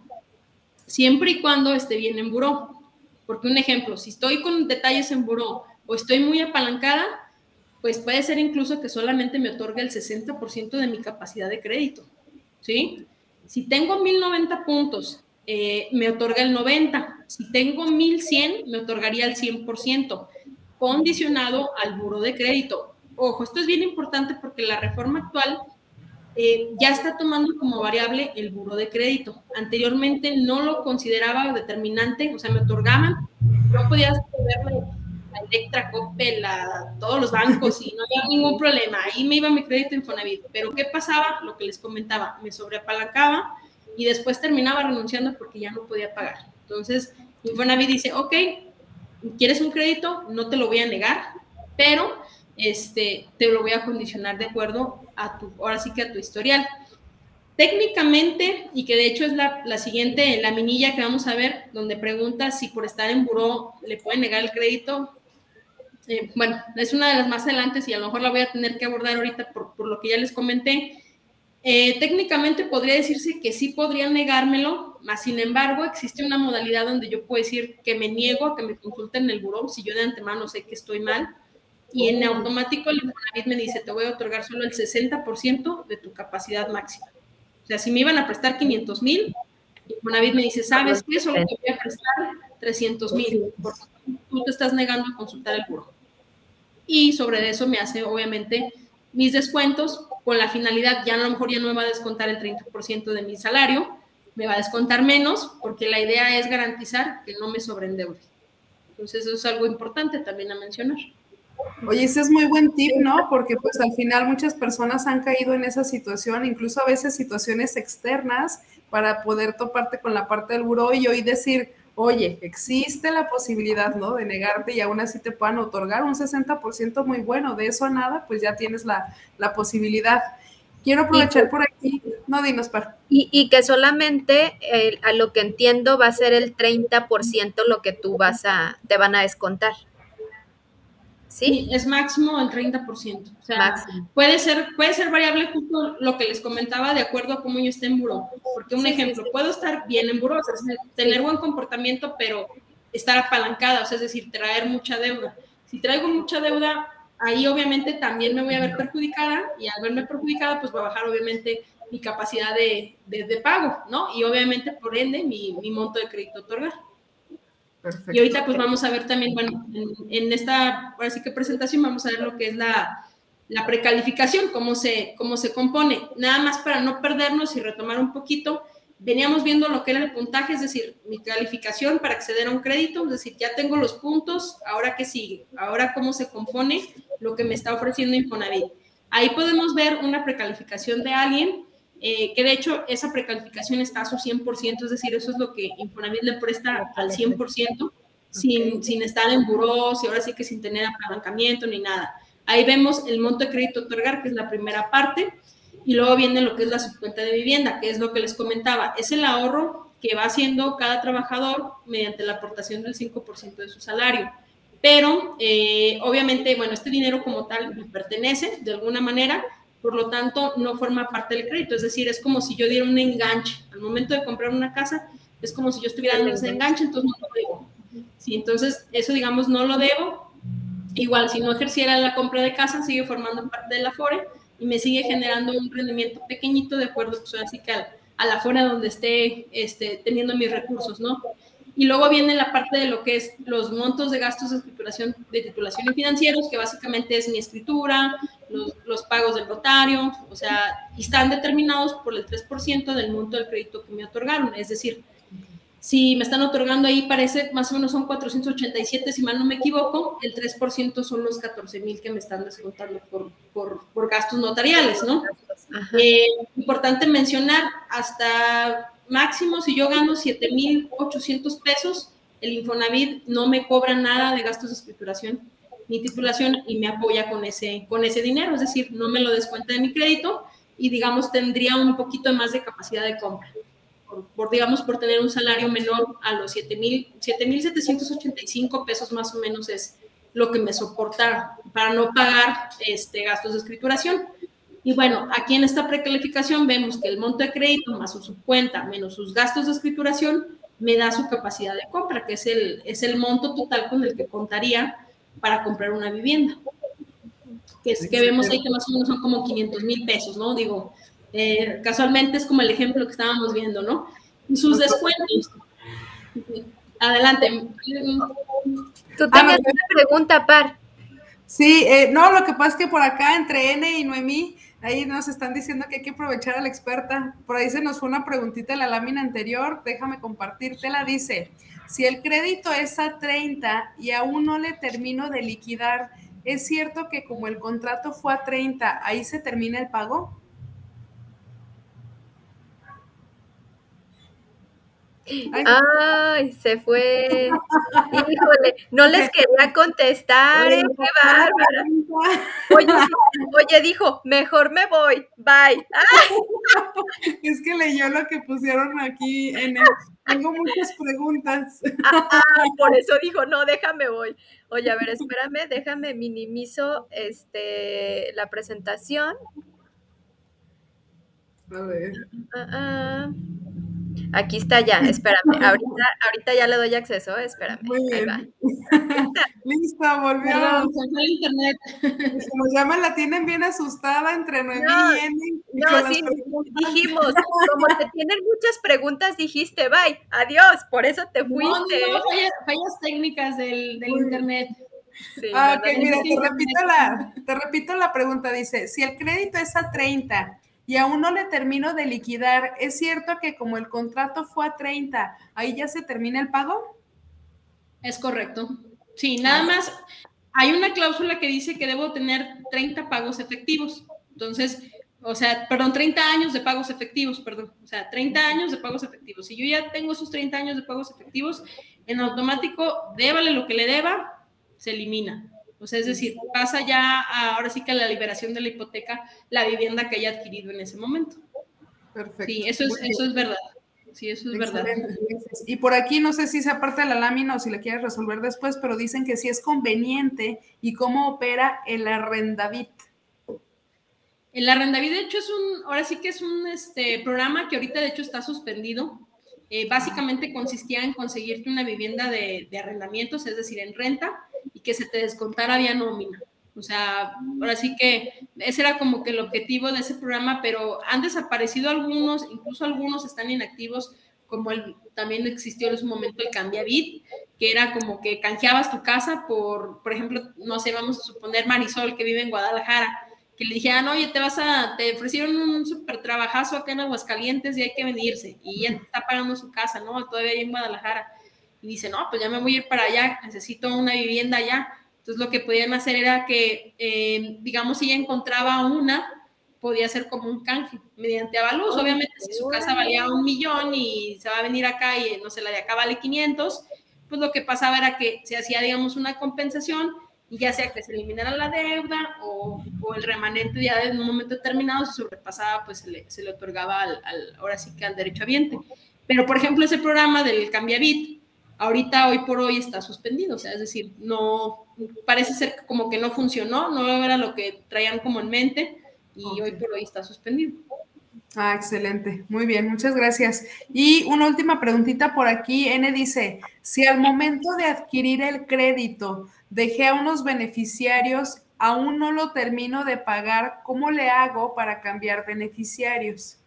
siempre y cuando esté bien en buró. Porque un ejemplo, si estoy con detalles en buró o estoy muy apalancada, pues puede ser incluso que solamente me otorgue el 60% de mi capacidad de crédito. ¿Sí? Si tengo 1090 puntos, eh, me otorga el 90. Si tengo 1100, me otorgaría el 100%, condicionado al buro de crédito. Ojo, esto es bien importante porque la reforma actual eh, ya está tomando como variable el buro de crédito. Anteriormente no lo consideraba determinante, o sea, me otorgaban, yo podía verle a Electra, Coppel, a todos los bancos y no había ningún problema. Ahí me iba mi crédito Infonavit. Pero ¿qué pasaba? Lo que les comentaba, me sobreapalancaba y después terminaba renunciando porque ya no podía pagar. Entonces, Infonavit dice, ok, ¿quieres un crédito? No te lo voy a negar, pero este, te lo voy a condicionar de acuerdo a tu, ahora sí que a tu historial. Técnicamente, y que de hecho es la, la siguiente, la minilla que vamos a ver, donde pregunta si por estar en buró le pueden negar el crédito. Eh, bueno, es una de las más adelante y a lo mejor la voy a tener que abordar ahorita por, por lo que ya les comenté. Eh, técnicamente podría decirse que sí podrían negármelo, más sin embargo existe una modalidad donde yo puedo decir que me niego a que me consulten el buró si yo de antemano sé que estoy mal y en automático el Infonavit me dice, te voy a otorgar solo el 60% de tu capacidad máxima. O sea, si me iban a prestar 500 mil, Infonavit me dice, ¿sabes qué? Solo te voy a prestar 300 mil, porque tú te estás negando a consultar el buró. Y sobre eso me hace, obviamente, mis descuentos con la finalidad, ya a lo mejor ya no me va a descontar el 30% de mi salario, me va a descontar menos, porque la idea es garantizar que no me sobreendeude. Entonces, eso es algo importante también a mencionar. Oye, ese es muy buen tip, ¿no? Porque pues al final muchas personas han caído en esa situación, incluso a veces situaciones externas, para poder toparte con la parte del buró y hoy decir, oye, existe la posibilidad, ¿no? De negarte y aún así te puedan otorgar un 60% muy bueno. De eso a nada, pues ya tienes la, posibilidad. Quiero aprovechar por aquí. No, dinos, par. Y, que solamente, a lo que entiendo, va a ser el 30% lo que tú vas a, te van a descontar. ¿Sí? Es máximo el 30%. O sea, puede ser, puede ser variable justo lo que les comentaba de acuerdo a cómo yo esté en buró. Porque un ejemplo, puedo estar bien en buró, o sea, tener buen comportamiento, pero estar apalancada, o sea, es decir, traer mucha deuda. Si traigo mucha deuda, ahí obviamente también me voy a ver perjudicada y al verme perjudicada, pues va a bajar obviamente mi capacidad de, pago, ¿no? Y obviamente, por ende, mi, mi monto de crédito otorgar. Y ahorita pues vamos a ver también, bueno, en, esta, ahora que presentación vamos a ver lo que es la, la, precalificación, cómo se, cómo se compone. Nada más para no perdernos y retomar un poquito, veníamos viendo lo que era el puntaje, es decir, mi calificación para acceder a un crédito, es decir, ya tengo los puntos, ahora qué sigue, ahora cómo se compone lo que me está ofreciendo Infonavit. Ahí podemos ver una precalificación de alguien eh, que de hecho esa precalificación está a su 100%, es decir, eso es lo que Infonavit le presta al 100%, sin, sin estar en buros y ahora sí que sin tener apalancamiento ni nada. Ahí vemos el monto de crédito otorgar, que es la primera parte, y luego viene lo que es la subcuenta de vivienda, que es lo que les comentaba, es el ahorro que va haciendo cada trabajador mediante la aportación del 5% de su salario. Pero, eh, obviamente, bueno, este dinero como tal me pertenece de alguna manera, por lo tanto no forma parte del crédito, es decir, es como si yo diera un enganche. Al momento de comprar una casa, es como si yo estuviera dando ese enganche, entonces no lo debo. Sí, entonces eso, digamos, no lo debo. Igual, si no ejerciera la compra de casa, sigue formando parte del Afore y me sigue generando un rendimiento pequeñito de acuerdo, pues así que al, Afore donde esté este, teniendo mis recursos, ¿no? Y luego viene la parte de lo que es los montos de gastos de escrituración, de titulación y financieros, que básicamente es mi escritura, los, pagos del notario, o sea, y están determinados por el 3% del monto del crédito que me otorgaron. Es decir, si me están otorgando ahí, parece más o menos son 487, si mal no me equivoco, el 3% son los 14 mil que me están descontando por, por, por gastos notariales, ¿no? Eh, importante mencionar, hasta máximo, si yo gano 7.800 pesos, el Infonavit no me cobra nada de gastos de escrituración ni titulación y me apoya con ese, con ese dinero, es decir, no me lo descuenta de mi crédito y digamos tendría un poquito más de capacidad de compra, por, digamos por tener un salario menor a los 7.785 pesos más o menos es lo que me soporta para no pagar este, gastos de escrituración. Y bueno, aquí en esta precalificación vemos que el monto de crédito más su cuenta menos sus gastos de escrituración me da su capacidad de compra, que es el, es el monto total con el que contaría para comprar una vivienda. Que, es, que vemos ahí que más o menos son como 500 mil pesos, ¿no? Digo, eh, casualmente es como el ejemplo que estábamos viendo, ¿no? Y sus descuentos. Adelante. Tú tenías una pregunta, Par. Sí, eh, no, lo que pasa es que por acá entre N y Noemí Ahí nos están diciendo que hay que aprovechar a la experta. Por ahí se nos fue una preguntita en la lámina anterior. Déjame compartírtela. Dice, si el crédito es a 30 y aún no le termino de liquidar, ¿es cierto que como el contrato fue a 30, ahí se termina el pago? Ay, se fue. Híjole, no les quería contestar, ¿eh? qué bárbara. Oye, dijo, mejor me voy, bye. Es que leyó lo que pusieron aquí en el. Tengo muchas preguntas. Ah, por eso dijo, no, déjame voy. Oye, a ver, espérame, déjame minimizo este la presentación. A ver. Ah, ah. Aquí está ya, [laughs] espérame. Ahorita, ahorita ya le doy acceso, espérame. Muy bien. [laughs] Listo, volvió. internet. Como llama, la tienen bien asustada entre Noemí y Eni. No, sí, dijimos, como te tienen muchas preguntas, dijiste, bye, adiós, por eso te fuiste. No, no, fallas, técnicas del, del internet. ah, ok, mira, te repito, la, te repito la pregunta. Dice, si el crédito es a 30 y aún no le termino de liquidar, ¿es cierto que como el contrato fue a 30, ahí ya se termina el pago? Es correcto. Sí, nada más hay una cláusula que dice que debo tener 30 pagos efectivos. Entonces, o sea, perdón, 30 años de pagos efectivos, perdón. O sea, 30 años de pagos efectivos. Si yo ya tengo esos 30 años de pagos efectivos, en automático, débale lo que le deba, se elimina. O sea, es decir, pasa ya ahora sí que a la liberación de la hipoteca la vivienda que haya adquirido en ese momento. Perfecto. Sí, eso es, eso es verdad. Sí, eso es verdad. Y por aquí no sé si se aparte de la lámina o si la quieres resolver después, pero dicen que sí es conveniente y cómo opera el arrendavit. El arrendavit, de hecho, es un, ahora sí que es un este, programa que ahorita de hecho está suspendido. Eh, básicamente consistía en conseguirte una vivienda de, de, arrendamientos, es decir, en renta, y que se te descontara vía nómina. O sea, ahora sí que ese era como que el objetivo de ese programa, pero han desaparecido algunos, incluso algunos están inactivos, como el, también existió en su momento el Cambiavit, que era como que canjeabas tu casa por, por ejemplo, no sé, vamos a suponer Marisol, que vive en Guadalajara, que le dijeran, oye, te vas a, te ofrecieron un súper trabajazo acá en Aguascalientes y hay que venirse, y ella está pagando su casa, ¿no? Todavía ahí en Guadalajara. Y dice, no, pues ya me voy a ir para allá, necesito una vivienda allá entonces lo que podían hacer era que, eh, digamos, si ella encontraba una, podía ser como un canje mediante avalúos. Obviamente, si su casa valía un millón y se va a venir acá y no sé, la de acá vale 500, pues lo que pasaba era que se hacía, digamos, una compensación y ya sea que se eliminara la deuda o, el remanente ya en un momento determinado se sobrepasaba, pues se le, se le otorgaba al, al, ahora sí que al derecho habiente. Pero, por ejemplo, ese programa del Cambiavit, ahorita hoy por hoy está suspendido, o sea, es decir, no, parece ser como que no funcionó, no era lo que traían como en mente y hoy por hoy está suspendido. Ah, excelente. Muy bien, muchas gracias. Y una última preguntita por aquí. N dice, si al momento de adquirir el crédito dejé a unos beneficiarios, aún no lo termino de pagar, ¿cómo le hago para cambiar beneficiarios?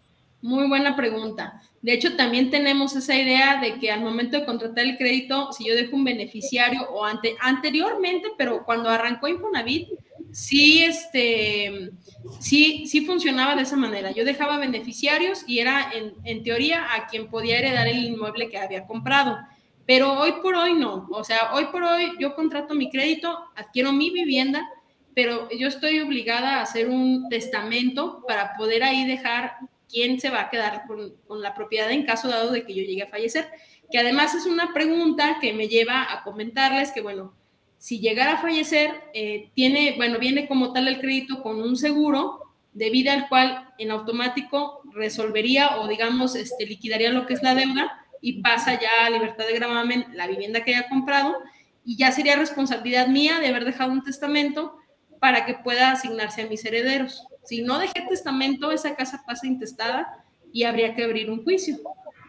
Muy buena pregunta. De hecho, también tenemos esa idea de que al momento de contratar el crédito, si yo dejo un beneficiario o ante, anteriormente, pero cuando arrancó Infonavit, sí, este, sí, sí funcionaba de esa manera. Yo dejaba beneficiarios y era en, en teoría a quien podía heredar el inmueble que había comprado. Pero hoy por hoy no. O sea, hoy por hoy yo contrato mi crédito, adquiero mi vivienda, pero yo estoy obligada a hacer un testamento para poder ahí dejar quién se va a quedar con, la propiedad en caso dado de que yo llegue a fallecer. Que además es una pregunta que me lleva a comentarles que, bueno, si llegara a fallecer, eh, tiene, bueno, viene como tal el crédito con un seguro de vida al cual en automático resolvería o digamos este, liquidaría lo que es la deuda y pasa ya a libertad de gravamen la vivienda que haya comprado y ya sería responsabilidad mía de haber dejado un testamento para que pueda asignarse a mis herederos. Si no dejé testamento, esa casa pasa intestada y habría que abrir un juicio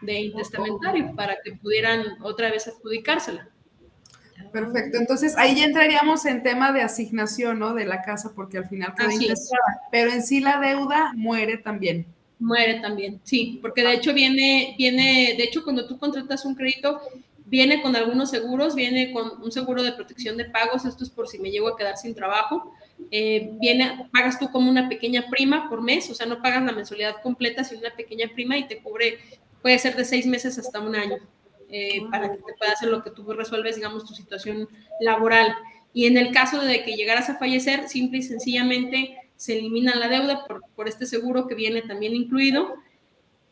de intestamentario para que pudieran otra vez adjudicársela. Perfecto, entonces ahí ya entraríamos en tema de asignación, ¿no? De la casa, porque al final queda intestada, pero en sí la deuda muere también. Muere también, sí, porque de hecho viene, viene, de hecho cuando tú contratas un crédito, viene con algunos seguros, viene con un seguro de protección de pagos, esto es por si me llego a quedar sin trabajo, eh, viene, pagas tú como una pequeña prima por mes, o sea, no pagas la mensualidad completa, sino una pequeña prima y te cubre, puede ser de seis meses hasta un año, eh, para que te pueda hacer lo que tú resuelves, digamos, tu situación laboral. Y en el caso de que llegaras a fallecer, simple y sencillamente se elimina la deuda por, por este seguro que viene también incluido.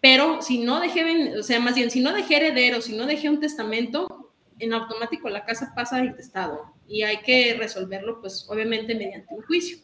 Pero si no dejé, o sea, más bien, si no dejé heredero, si no dejé un testamento, en automático la casa pasa al testado y hay que resolverlo, pues obviamente mediante un juicio.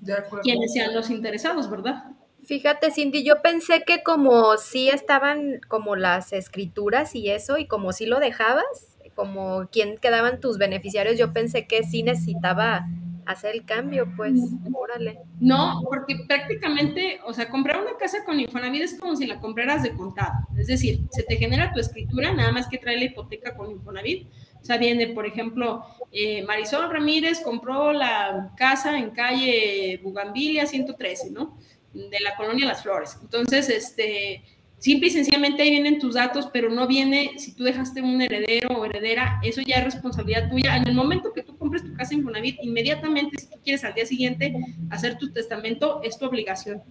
De acuerdo. Quienes sean los interesados, ¿verdad? Fíjate, Cindy, yo pensé que como sí estaban como las escrituras y eso, y como sí lo dejabas, como quién quedaban tus beneficiarios, yo pensé que sí necesitaba hacer el cambio, pues, órale. No, porque prácticamente, o sea, comprar una casa con Infonavit es como si la compraras de contado. Es decir, se te genera tu escritura, nada más que trae la hipoteca con Infonavit. O sea, viene, por ejemplo, eh, Marisol Ramírez compró la casa en calle Bugambilia 113, ¿no? De la colonia Las Flores. Entonces, este, Simple y sencillamente ahí vienen tus datos, pero no viene si tú dejaste un heredero o heredera, eso ya es responsabilidad tuya. En el momento que tú compres tu casa en Infonavit, inmediatamente, si tú quieres al día siguiente hacer tu testamento, es tu obligación.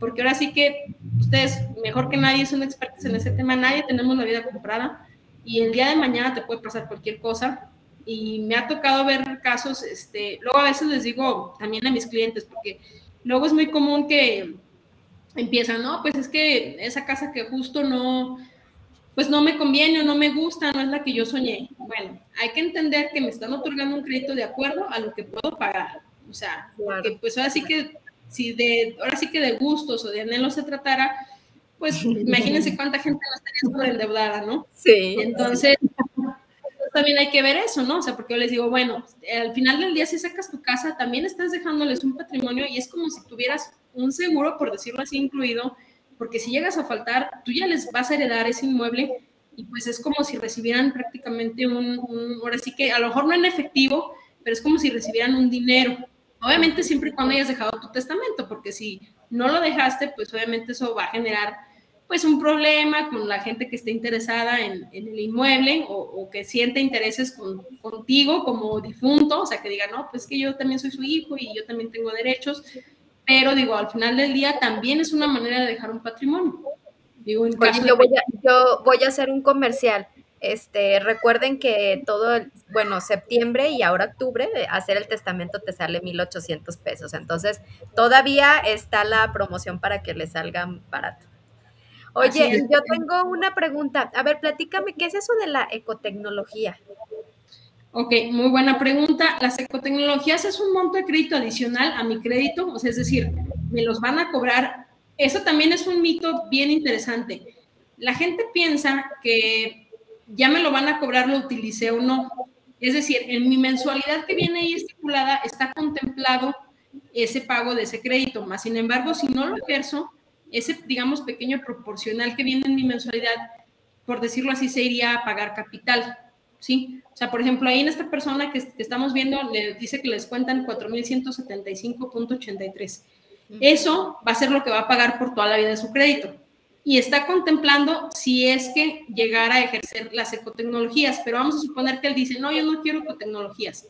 Porque ahora sí que ustedes, mejor que nadie, son expertos en ese tema, nadie tenemos la vida comprada y el día de mañana te puede pasar cualquier cosa. Y me ha tocado ver casos, este, luego a veces les digo también a mis clientes, porque luego es muy común que empiezan, no, pues es que esa casa que justo no, pues no me conviene o no me gusta, no es la que yo soñé. Bueno, hay que entender que me están otorgando un crédito de acuerdo a lo que puedo pagar. O sea, que pues ahora sí que, si de, ahora sí que de gustos o de anhelos se tratara, pues [laughs] imagínense cuánta gente no estaría endeudada, ¿no? Sí. Entonces, también hay que ver eso, ¿no? O sea, porque yo les digo, bueno, al final del día si sacas tu casa, también estás dejándoles un patrimonio y es como si tuvieras un seguro, por decirlo así, incluido, porque si llegas a faltar, tú ya les vas a heredar ese inmueble y pues es como si recibieran prácticamente un, ahora sí que a lo mejor no en efectivo, pero es como si recibieran un dinero. Obviamente siempre y cuando hayas dejado tu testamento, porque si no lo dejaste, pues obviamente eso va a generar pues un problema con la gente que esté interesada en, el inmueble o, que siente intereses contigo como difunto, o sea, que diga, no, pues que yo también soy su hijo y yo también tengo derechos, pero digo, al final del día también es una manera de dejar un patrimonio. Digo, en Oye, yo, voy a, yo voy a hacer un comercial. Este, recuerden que todo, bueno, septiembre y ahora octubre, hacer el testamento te sale 1,800 pesos. Entonces, todavía está la promoción para que le salgan barato. Oye, yo tengo una pregunta. A ver, platícame, ¿qué es eso de la ecotecnología? Ok, muy buena pregunta. Las ecotecnologías es un monto de crédito adicional a mi crédito, o sea, es decir, me los van a cobrar. Eso también es un mito bien interesante. La gente piensa que ya me lo van a cobrar, lo utilicé o no. Es decir, en mi mensualidad que viene ahí estipulada está contemplado ese pago de ese crédito, más sin embargo, si no lo ejerzo, ese, digamos, pequeño proporcional que viene en mi mensualidad, por decirlo así, se iría a pagar capital, ¿sí? O sea, por ejemplo, ahí en esta persona que, estamos viendo, le dice que les cuentan 4.175.83. Eso va a ser lo que va a pagar por toda la vida de su crédito. Y está contemplando si es que llegara a ejercer las ecotecnologías, pero vamos a suponer que él dice, no, yo no quiero ecotecnologías.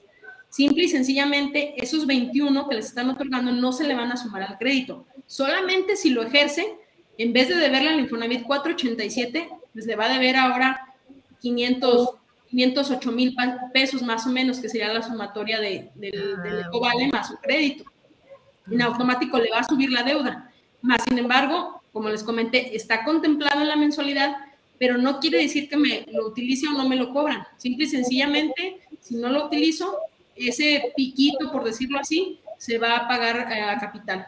Simple y sencillamente, esos 21 que les están otorgando no se le van a sumar al crédito Solamente si lo ejerce, en vez de deberle al Infonavit 487, pues le va a deber ahora 500, 508 mil pesos más o menos, que sería la sumatoria de, del, del ah, Ecovale más su crédito. En automático le va a subir la deuda. Más sin embargo, como les comenté, está contemplado en la mensualidad, pero no quiere decir que me lo utilice o no me lo cobran. Simple y sencillamente, si no lo utilizo, ese piquito, por decirlo así, se va a pagar eh, a capital.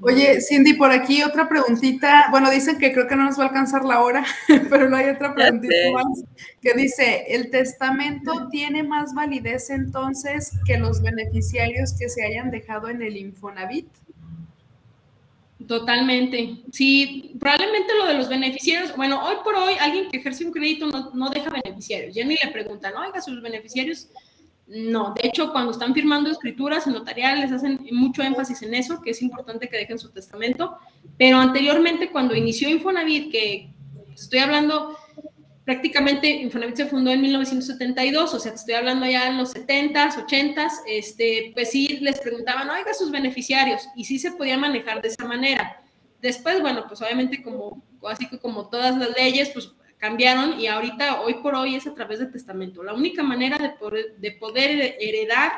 Oye, Cindy, por aquí otra preguntita. Bueno, dicen que creo que no nos va a alcanzar la hora, [laughs] pero no hay otra preguntita más que dice, ¿el testamento tiene más validez entonces que los beneficiarios que se hayan dejado en el Infonavit? Totalmente. Sí, probablemente lo de los beneficiarios, bueno, hoy por hoy alguien que ejerce un crédito no, no deja beneficiarios. Ya ni le preguntan, oiga, sus beneficiarios no, de hecho, cuando están firmando escrituras en notarial les hacen mucho énfasis en eso, que es importante que dejen su testamento. Pero anteriormente, cuando inició Infonavit, que estoy hablando prácticamente, Infonavit se fundó en 1972, o sea, estoy hablando ya en los 70s, 80s, este, pues sí les preguntaban, oiga, sus beneficiarios, y sí se podía manejar de esa manera. Después, bueno, pues obviamente como, así que como todas las leyes, pues cambiaron y ahorita, hoy por hoy, es a través de testamento. La única manera de poder, de poder heredar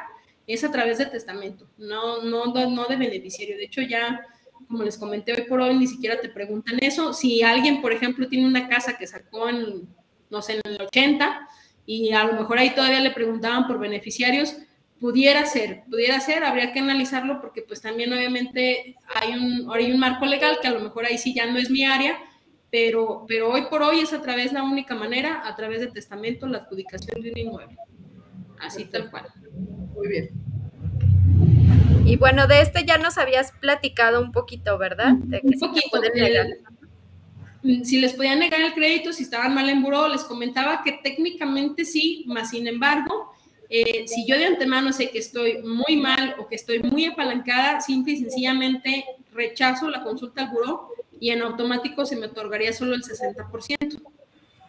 es a través de testamento, no, no, no de beneficiario. De hecho, ya, como les comenté hoy por hoy, ni siquiera te preguntan eso. Si alguien, por ejemplo, tiene una casa que sacó en, no sé, en el 80 y a lo mejor ahí todavía le preguntaban por beneficiarios, pudiera ser, pudiera ser, habría que analizarlo porque pues también obviamente hay un, hay un marco legal que a lo mejor ahí sí ya no es mi área, pero, pero hoy por hoy es a través, la única manera, a través del testamento, la adjudicación de un inmueble. Así tal cual. Muy bien. Y bueno, de este ya nos habías platicado un poquito, ¿verdad? De un poquito. Mm, si les podían negar el crédito, si estaban mal en buró, les comentaba que técnicamente sí, más sin embargo, eh, si yo de antemano sé que estoy muy mal o que estoy muy apalancada, simple y sencillamente rechazo la consulta al buró y en automático se me otorgaría solo el 60%.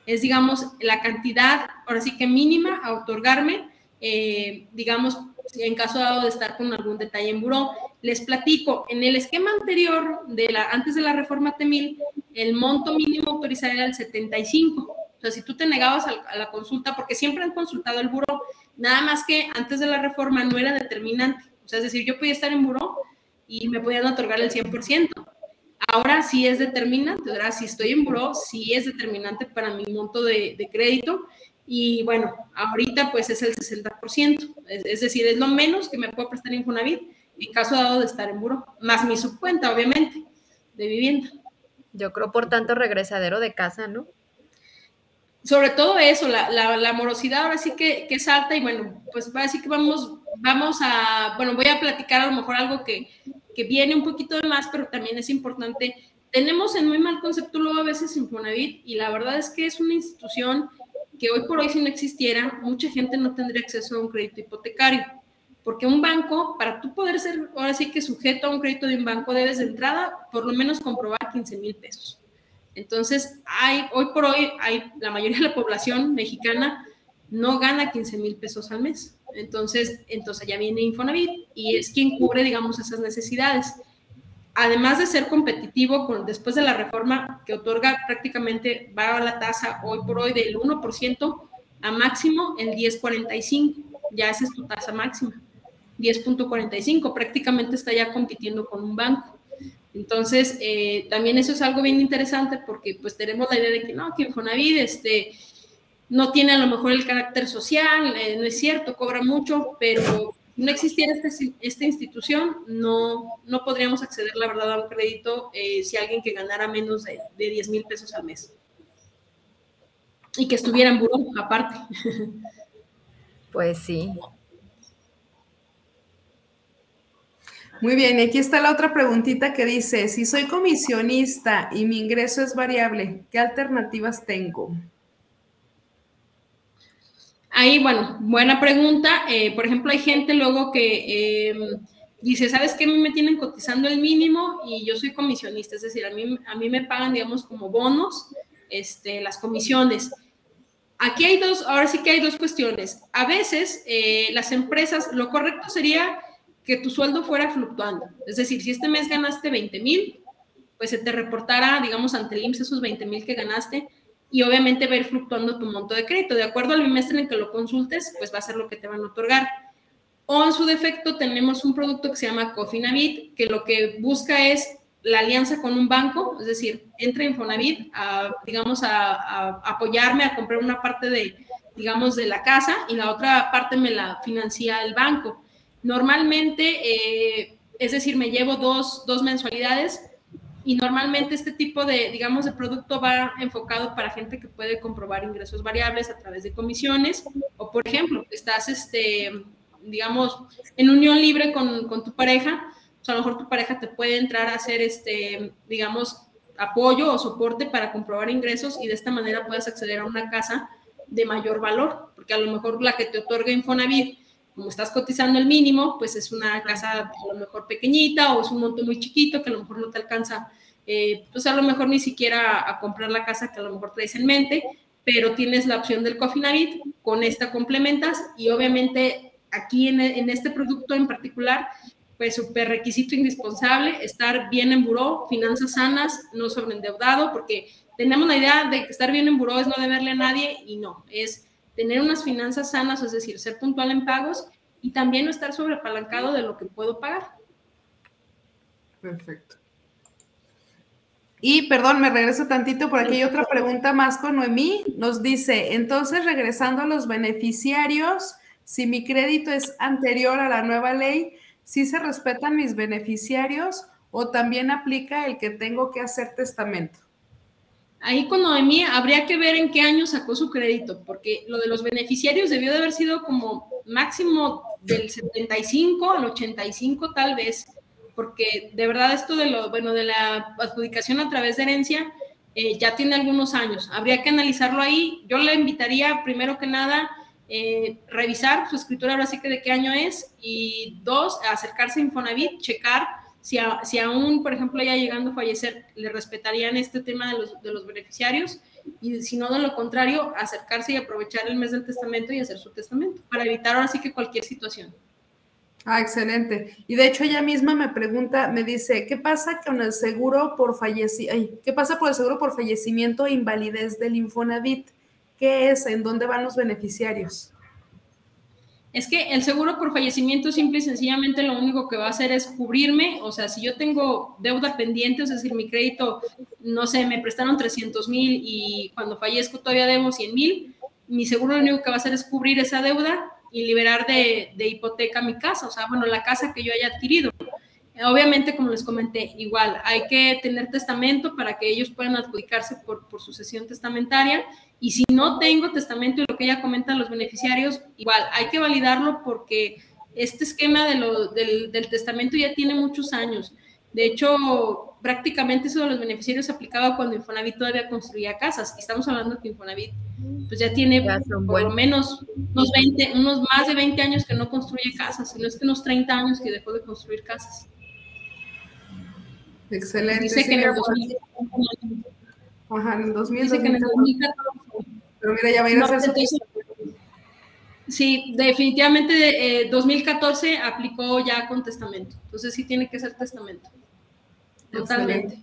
Es, digamos, la cantidad, ahora sí que mínima a otorgarme, eh, digamos, en caso dado de estar con algún detalle en buró. Les platico, en el esquema anterior, de la, antes de la reforma TEMIL, el monto mínimo autorizado era el 75. O sea, si tú te negabas a, la consulta, porque siempre han consultado el buró, nada más que antes de la reforma no era determinante. O sea, es decir, yo podía estar en buró y me podían otorgar el 100%. Ahora sí es determinante, ahora si estoy en buró, sí es determinante para mi monto de, de crédito y bueno, ahorita pues es el 60%, es, decir, es lo menos que me puedo prestar Infonavit en caso dado de estar en buro, más mi subcuenta, obviamente, de vivienda. Yo creo, por tanto, regresadero de casa, ¿no? Sobre todo eso, la, la, morosidad ahora sí que, que, es alta y bueno, pues así que vamos, vamos a, bueno, voy a platicar a lo mejor algo que, que viene un poquito de más, pero también es importante. Tenemos en muy mal concepto luego a veces Infonavit y la verdad es que es una institución que hoy por hoy si no existiera, mucha gente no tendría acceso a un crédito hipotecario. Porque un banco, para tú poder ser ahora sí que sujeto a un crédito de un banco, debes de entrada por lo menos comprobar 15 mil pesos. Entonces, hay, hoy por hoy, hay, la mayoría de la población mexicana no gana 15 mil pesos al mes. Entonces, entonces ya viene Infonavit y es quien cubre, digamos, esas necesidades además de ser competitivo con, después de la reforma que otorga prácticamente, va a la tasa hoy por hoy del 1% a máximo el 10.45, ya esa es tu tasa máxima, 10.45, prácticamente está ya compitiendo con un banco. Entonces, eh, también eso es algo bien interesante porque pues tenemos la idea de que no, que Infonavit este, no tiene a lo mejor el carácter social, eh, no es cierto, cobra mucho, pero no existiera este, esta institución, no, no podríamos acceder, la verdad, a un crédito eh, si alguien que ganara menos de, de 10 mil pesos al mes. Y que estuviera en buró, aparte. [laughs] Pues sí. Muy bien, aquí está la otra preguntita que dice, si soy comisionista y mi ingreso es variable, ¿qué alternativas tengo? Ahí, bueno, buena pregunta. Eh, por ejemplo, hay gente luego que em, dice, ¿sabes qué? A mí me tienen cotizando el mínimo y yo soy comisionista, es decir, a mí, a mí me pagan, digamos, como bonos este, las comisiones. Aquí hay dos, ahora sí que hay dos cuestiones. A veces eh, las empresas, lo correcto sería que tu sueldo fuera fluctuando. Es decir, si este mes ganaste 20 mil, pues se te reportara, digamos, ante el IMSS esos 20 mil que ganaste y obviamente va a ir fluctuando tu monto de crédito. De acuerdo al bimestre en que lo consultes, pues va a ser lo que te van a otorgar. O en su defecto tenemos un producto que se llama Cofinavit, que lo que busca es la alianza con un banco, es decir, entra Infonavit a, digamos, a, apoyarme a comprar una parte de, digamos, de la casa y la otra parte me la financia el banco. Normalmente, eh, es decir, me llevo dos, dos mensualidades, y normalmente este tipo de, digamos, de producto va enfocado para gente que puede comprobar ingresos variables a través de comisiones. O, por ejemplo, estás, este, digamos, en unión libre con, con tu pareja, sea, a lo mejor tu pareja te puede entrar a hacer, este, digamos, apoyo o soporte para comprobar ingresos y de esta manera puedes acceder a una casa de mayor valor, porque a lo mejor la que te otorga Infonavit, como estás cotizando el mínimo, pues es una casa a lo mejor pequeñita o es un monto muy chiquito que a lo mejor no te alcanza eh, pues a lo mejor ni siquiera a comprar la casa que a lo mejor traes en mente, pero tienes la opción del Cofinavit, con esta complementas y obviamente aquí en, en este producto en particular, pues súper requisito indispensable, estar bien en buró, finanzas sanas, no sobreendeudado, porque tenemos la idea de que estar bien en buró es no deberle a nadie y no, es tener unas finanzas sanas, es decir, ser puntual en pagos y también no estar sobrepalancado de lo que puedo pagar. Perfecto. Y perdón, me regreso tantito por aquí hay otra pregunta más con Noemí. Nos dice, entonces regresando a los beneficiarios, si mi crédito es anterior a la nueva ley, ¿sí se respetan mis beneficiarios o también aplica el que tengo que hacer testamento? Ahí con Noemí habría que ver en qué año sacó su crédito, porque lo de los beneficiarios debió de haber sido como máximo del 75 al 85 tal vez porque de verdad esto de lo, bueno, de la adjudicación a través de herencia eh, ya tiene algunos años. Habría que analizarlo ahí. Yo le invitaría, primero que nada, eh, revisar su escritura ahora sí que de qué año es y dos, acercarse a Infonavit, checar si, si aún, por ejemplo, ya llegando a fallecer, le respetarían este tema de los, de los beneficiarios y si no, de lo contrario, acercarse y aprovechar el mes del testamento y hacer su testamento para evitar ahora sí que cualquier situación. Ah, excelente. Y de hecho ella misma me pregunta, me dice, ¿qué pasa con el seguro por fallecimiento? ¿Qué pasa por el seguro por fallecimiento e invalidez del Infonavit? ¿Qué es? ¿En dónde van los beneficiarios? Es que el seguro por fallecimiento simple y sencillamente lo único que va a hacer es cubrirme, o sea, si yo tengo deuda pendiente, es decir, mi crédito, no sé, me prestaron 300 mil y cuando fallezco todavía debo 100 mil, mi seguro lo único que va a hacer es cubrir esa deuda y liberar de, hipoteca mi casa, o sea, bueno, la casa que yo haya adquirido. Obviamente, como les comenté, igual hay que tener testamento para que ellos puedan adjudicarse por sucesión testamentaria. Y si no tengo testamento y lo que ella comenta los beneficiarios, igual hay que validarlo porque este esquema de lo, del, del, testamento ya tiene muchos años. De hecho, prácticamente eso de los beneficiarios se aplicaba cuando Infonavit todavía construía casas. Estamos hablando que Infonavit pues ya tiene por lo menos unos, 20, unos más de 20 años que no construye casas, sino es que unos 30 años que dejó de construir casas. Excelente. Dice que en el 2000, Ajá, en el 2000. Dice que en el 2014. Pero mira, ya va a ir a hacer su... Sí, definitivamente eh, 2014 aplicó ya con testamento. Entonces sí tiene que ser testamento. Totalmente.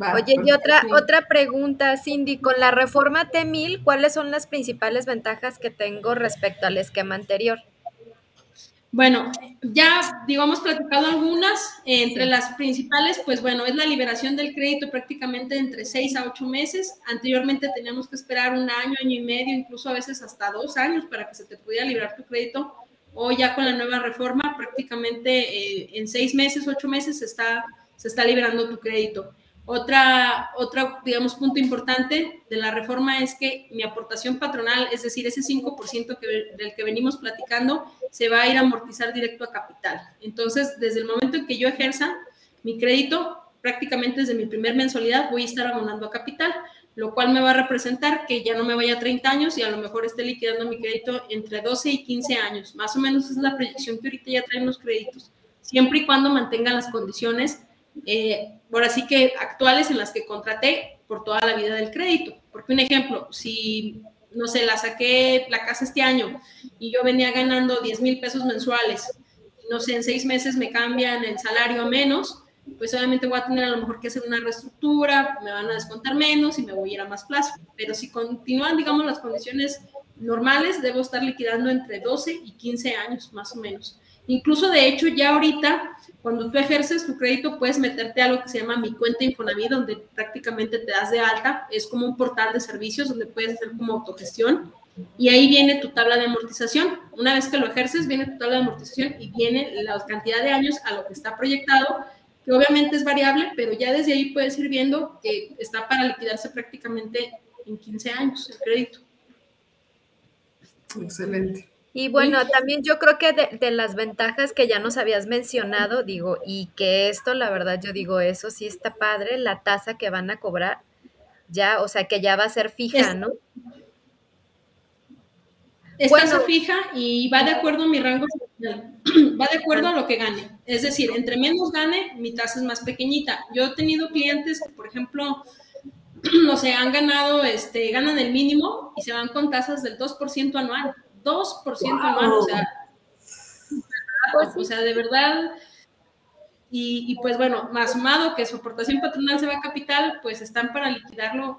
Va, Oye, y otra, otra pregunta, Cindy, con la reforma T1000, ¿cuáles son las principales ventajas que tengo respecto al esquema anterior? Bueno, ya digamos platicado algunas, entre las principales, pues bueno, es la liberación del crédito prácticamente entre seis a ocho meses. Anteriormente teníamos que esperar un año, año y medio, incluso a veces hasta dos años para que se te pudiera liberar tu crédito. O ya con la nueva reforma, prácticamente eh, en seis meses, ocho meses se está, se está liberando tu crédito. Otra, otro, digamos, punto importante de la reforma es que mi aportación patronal, es decir, ese 5% que, del que venimos platicando, se va a ir a amortizar directo a capital. Entonces, desde el momento en que yo ejerza mi crédito, prácticamente desde mi primer mensualidad voy a estar abonando a capital, lo cual me va a representar que ya no me vaya a 30 años y a lo mejor esté liquidando mi crédito entre 12 y 15 años. Más o menos es la proyección que ahorita ya traen los créditos, siempre y cuando mantengan las condiciones eh, ahora sí que actuales en las que contraté por toda la vida del crédito. Porque un ejemplo, si, no sé, la saqué la casa este año y yo venía ganando 10 mil pesos mensuales, no sé, en seis meses me cambian el salario a menos, pues obviamente voy a tener a lo mejor que hacer una reestructura, me van a descontar menos y me voy a ir a más plazo. Pero si continúan, digamos, las condiciones normales, debo estar liquidando entre 12 y 15 años, más o menos. Incluso, de hecho, ya ahorita cuando tú ejerces tu crédito, puedes meterte a lo que se llama Mi Cuenta Infonavit, donde prácticamente te das de alta. Es como un portal de servicios donde puedes hacer como autogestión. Y ahí viene tu tabla de amortización. Una vez que lo ejerces, viene tu tabla de amortización y viene la cantidad de años a lo que está proyectado, que obviamente es variable, pero ya desde ahí puedes ir viendo que está para liquidarse prácticamente en 15 años el crédito. Excelente. Y bueno, también yo creo que de, las ventajas que ya nos habías mencionado, digo, y que esto, la verdad, yo digo, eso sí está padre, la tasa que van a cobrar, ya, o sea, que ya va a ser fija, ¿no? Es tasa fija y va de acuerdo a mi rango [clears throat] va de acuerdo a lo que gane. Es decir, entre menos gane, mi tasa es más pequeñita. Yo he tenido clientes que, por ejemplo, [clears throat] no sé, han ganado, este, ganan el mínimo y se van con tasas del 2% anual. 2% más, o sea, pues o sea, de verdad. Y, pues bueno, más sumado que su aportación patronal se va a capital, pues están para liquidarlo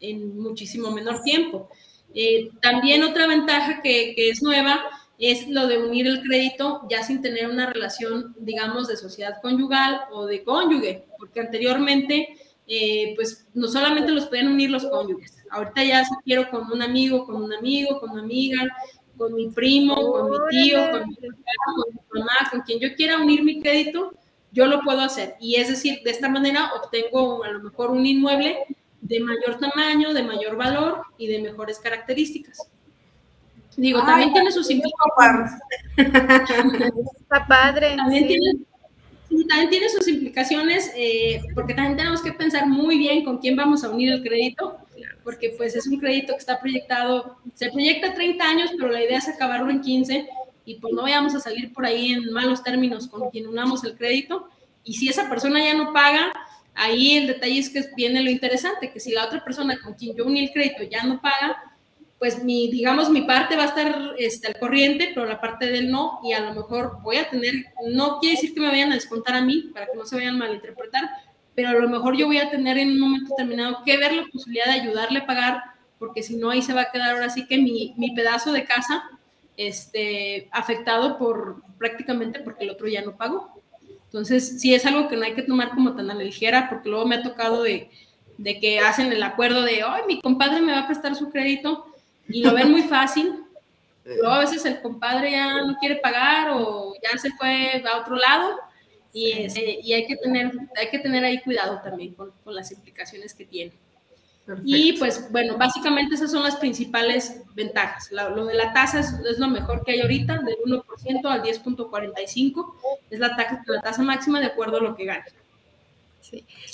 en muchísimo menor tiempo. Eh, también otra ventaja que, que, es nueva es lo de unir el crédito ya sin tener una relación, digamos, de sociedad conyugal o de cónyuge, porque anteriormente, eh, pues no solamente los pueden unir los cónyuges, ahorita ya quiero con un amigo, con un amigo, con una amiga, con mi primo, con mi tío, con mi con mi mamá, con quien yo quiera unir mi crédito, yo lo puedo hacer. Y es decir, de esta manera obtengo a lo mejor un inmueble de mayor tamaño, de mayor valor y de mejores características. Digo, también tiene sus implicaciones. [laughs] Está padre. También tiene también tiene sus implicaciones, eh, porque también tenemos que pensar muy bien con quién vamos a unir el crédito, porque pues es un crédito que está proyectado, se proyecta 30 años, pero la idea es acabarlo en 15 y pues no vayamos a salir por ahí en malos términos con quien unamos el crédito. Y si esa persona ya no paga, ahí el detalle es que viene lo interesante, que si la otra persona con quien yo uní el crédito ya no paga, pues mi, digamos, mi parte va a estar este, al corriente, pero la parte del no, y a lo mejor voy a tener, no quiere decir que me vayan a descontar a mí, para que no se vayan a malinterpretar, pero a lo mejor yo voy a tener en un momento determinado que ver la posibilidad de ayudarle a pagar, porque si no, ahí se va a quedar ahora sí que mi, mi pedazo de casa este, afectado por prácticamente porque el otro ya no pagó. Entonces, sí es algo que no hay que tomar como tan a la ligera, porque luego me ha tocado de, de que hacen el acuerdo de, ay, mi compadre me va a prestar su crédito, y lo ven muy fácil. Luego a veces el compadre ya no quiere pagar o ya se fue a otro lado y, este, y hay, que tener, hay que tener ahí cuidado también con, con las implicaciones que tiene. Y pues bueno, básicamente esas son las principales ventajas. lo de la tasa es, es, lo mejor que hay ahorita, del 1% al 10.45, es la, la tasa máxima de acuerdo a lo que gana.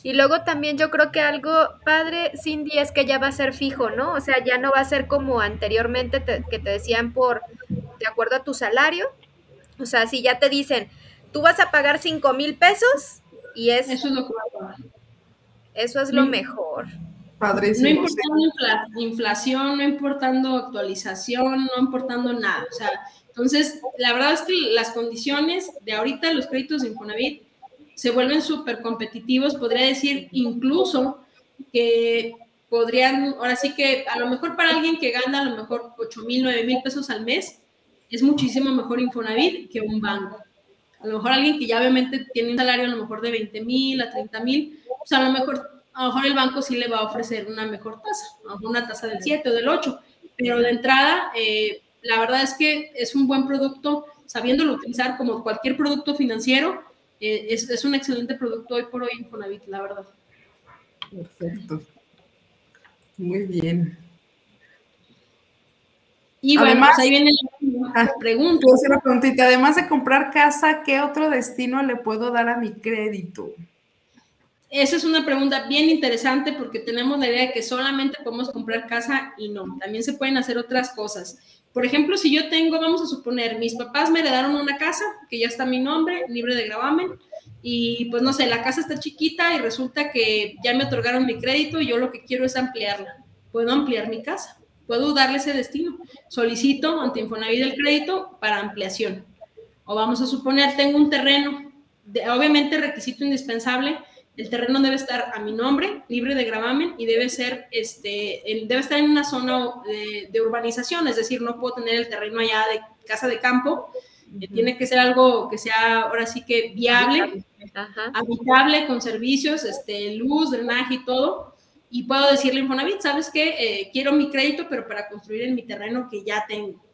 Y luego también yo creo que algo padre, Cindy, es que ya va a ser fijo, ¿no? O sea, ya no va a ser como anteriormente que te decían por, de acuerdo a tu salario. O sea, si ya te dicen, tú vas a pagar 5 mil pesos y es... Eso es lo, eso es lo mejor. Padrísimo, no importando inflación, no importando actualización, no importando nada. O sea, entonces, la verdad es que las condiciones de ahorita los créditos de Infonavit se vuelven súper competitivos, podría decir incluso que podrían, ahora sí que a lo mejor para alguien que gana a lo mejor 8 mil, 9 mil pesos al mes, es muchísimo mejor Infonavit que un banco. A lo mejor alguien que ya obviamente tiene un salario a lo mejor de 20 mil a 30 mil, pues a lo mejor a lo mejor el banco sí le va a ofrecer una mejor tasa, una tasa del 7 o del 8, pero de entrada, eh, la verdad es que es un buen producto, sabiéndolo utilizar como cualquier producto financiero, eh, es, un excelente producto hoy por hoy Infonavit, la verdad. Perfecto. Muy bien. Y bueno, pues ahí viene la ah, pregunta. Una preguntita. Además de comprar casa, ¿qué otro destino le puedo dar a mi crédito? Esa es una pregunta bien interesante porque tenemos la idea de que solamente podemos comprar casa y no, también se pueden hacer otras cosas. Por ejemplo, si yo tengo, vamos a suponer, mis papás me heredaron una casa que ya está mi nombre, libre de gravamen, y pues no sé, la casa está chiquita y resulta que ya me otorgaron mi crédito y yo lo que quiero es ampliarla. Puedo ampliar mi casa, puedo darle ese destino. Solicito ante Infonavit el crédito para ampliación. O vamos a suponer, tengo un terreno, de, obviamente requisito indispensable, el terreno debe estar a mi nombre, libre de gravamen, y debe ser, este, debe estar en una zona de, urbanización, es decir, no puedo tener el terreno allá de casa de campo, tiene que ser algo que sea ahora sí que viable, habitable, con servicios, este, luz, drenaje y todo. Y puedo decirle a Infonavit, ¿sabes qué? Eh, quiero mi crédito, pero para construir en mi terreno que ya tengo.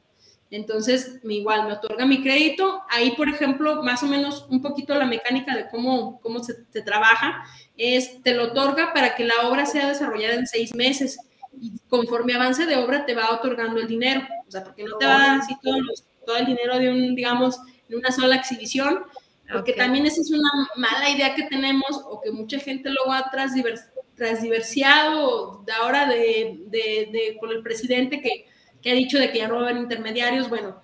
Entonces, igual me otorga mi crédito. Ahí, por ejemplo, más o menos un poquito la mecánica de cómo, cómo se, trabaja es, te lo otorga para que la obra sea desarrollada en seis meses. Y conforme avance de obra, te va otorgando el dinero. O sea, porque no te va a dar así todo, todo el dinero de un, digamos, en una sola exhibición. Porque también esa es una mala idea que tenemos o que mucha gente luego ha transdiversiado ahora de, de, de, con el presidente que que ha dicho de que ya no va a haber intermediarios, bueno,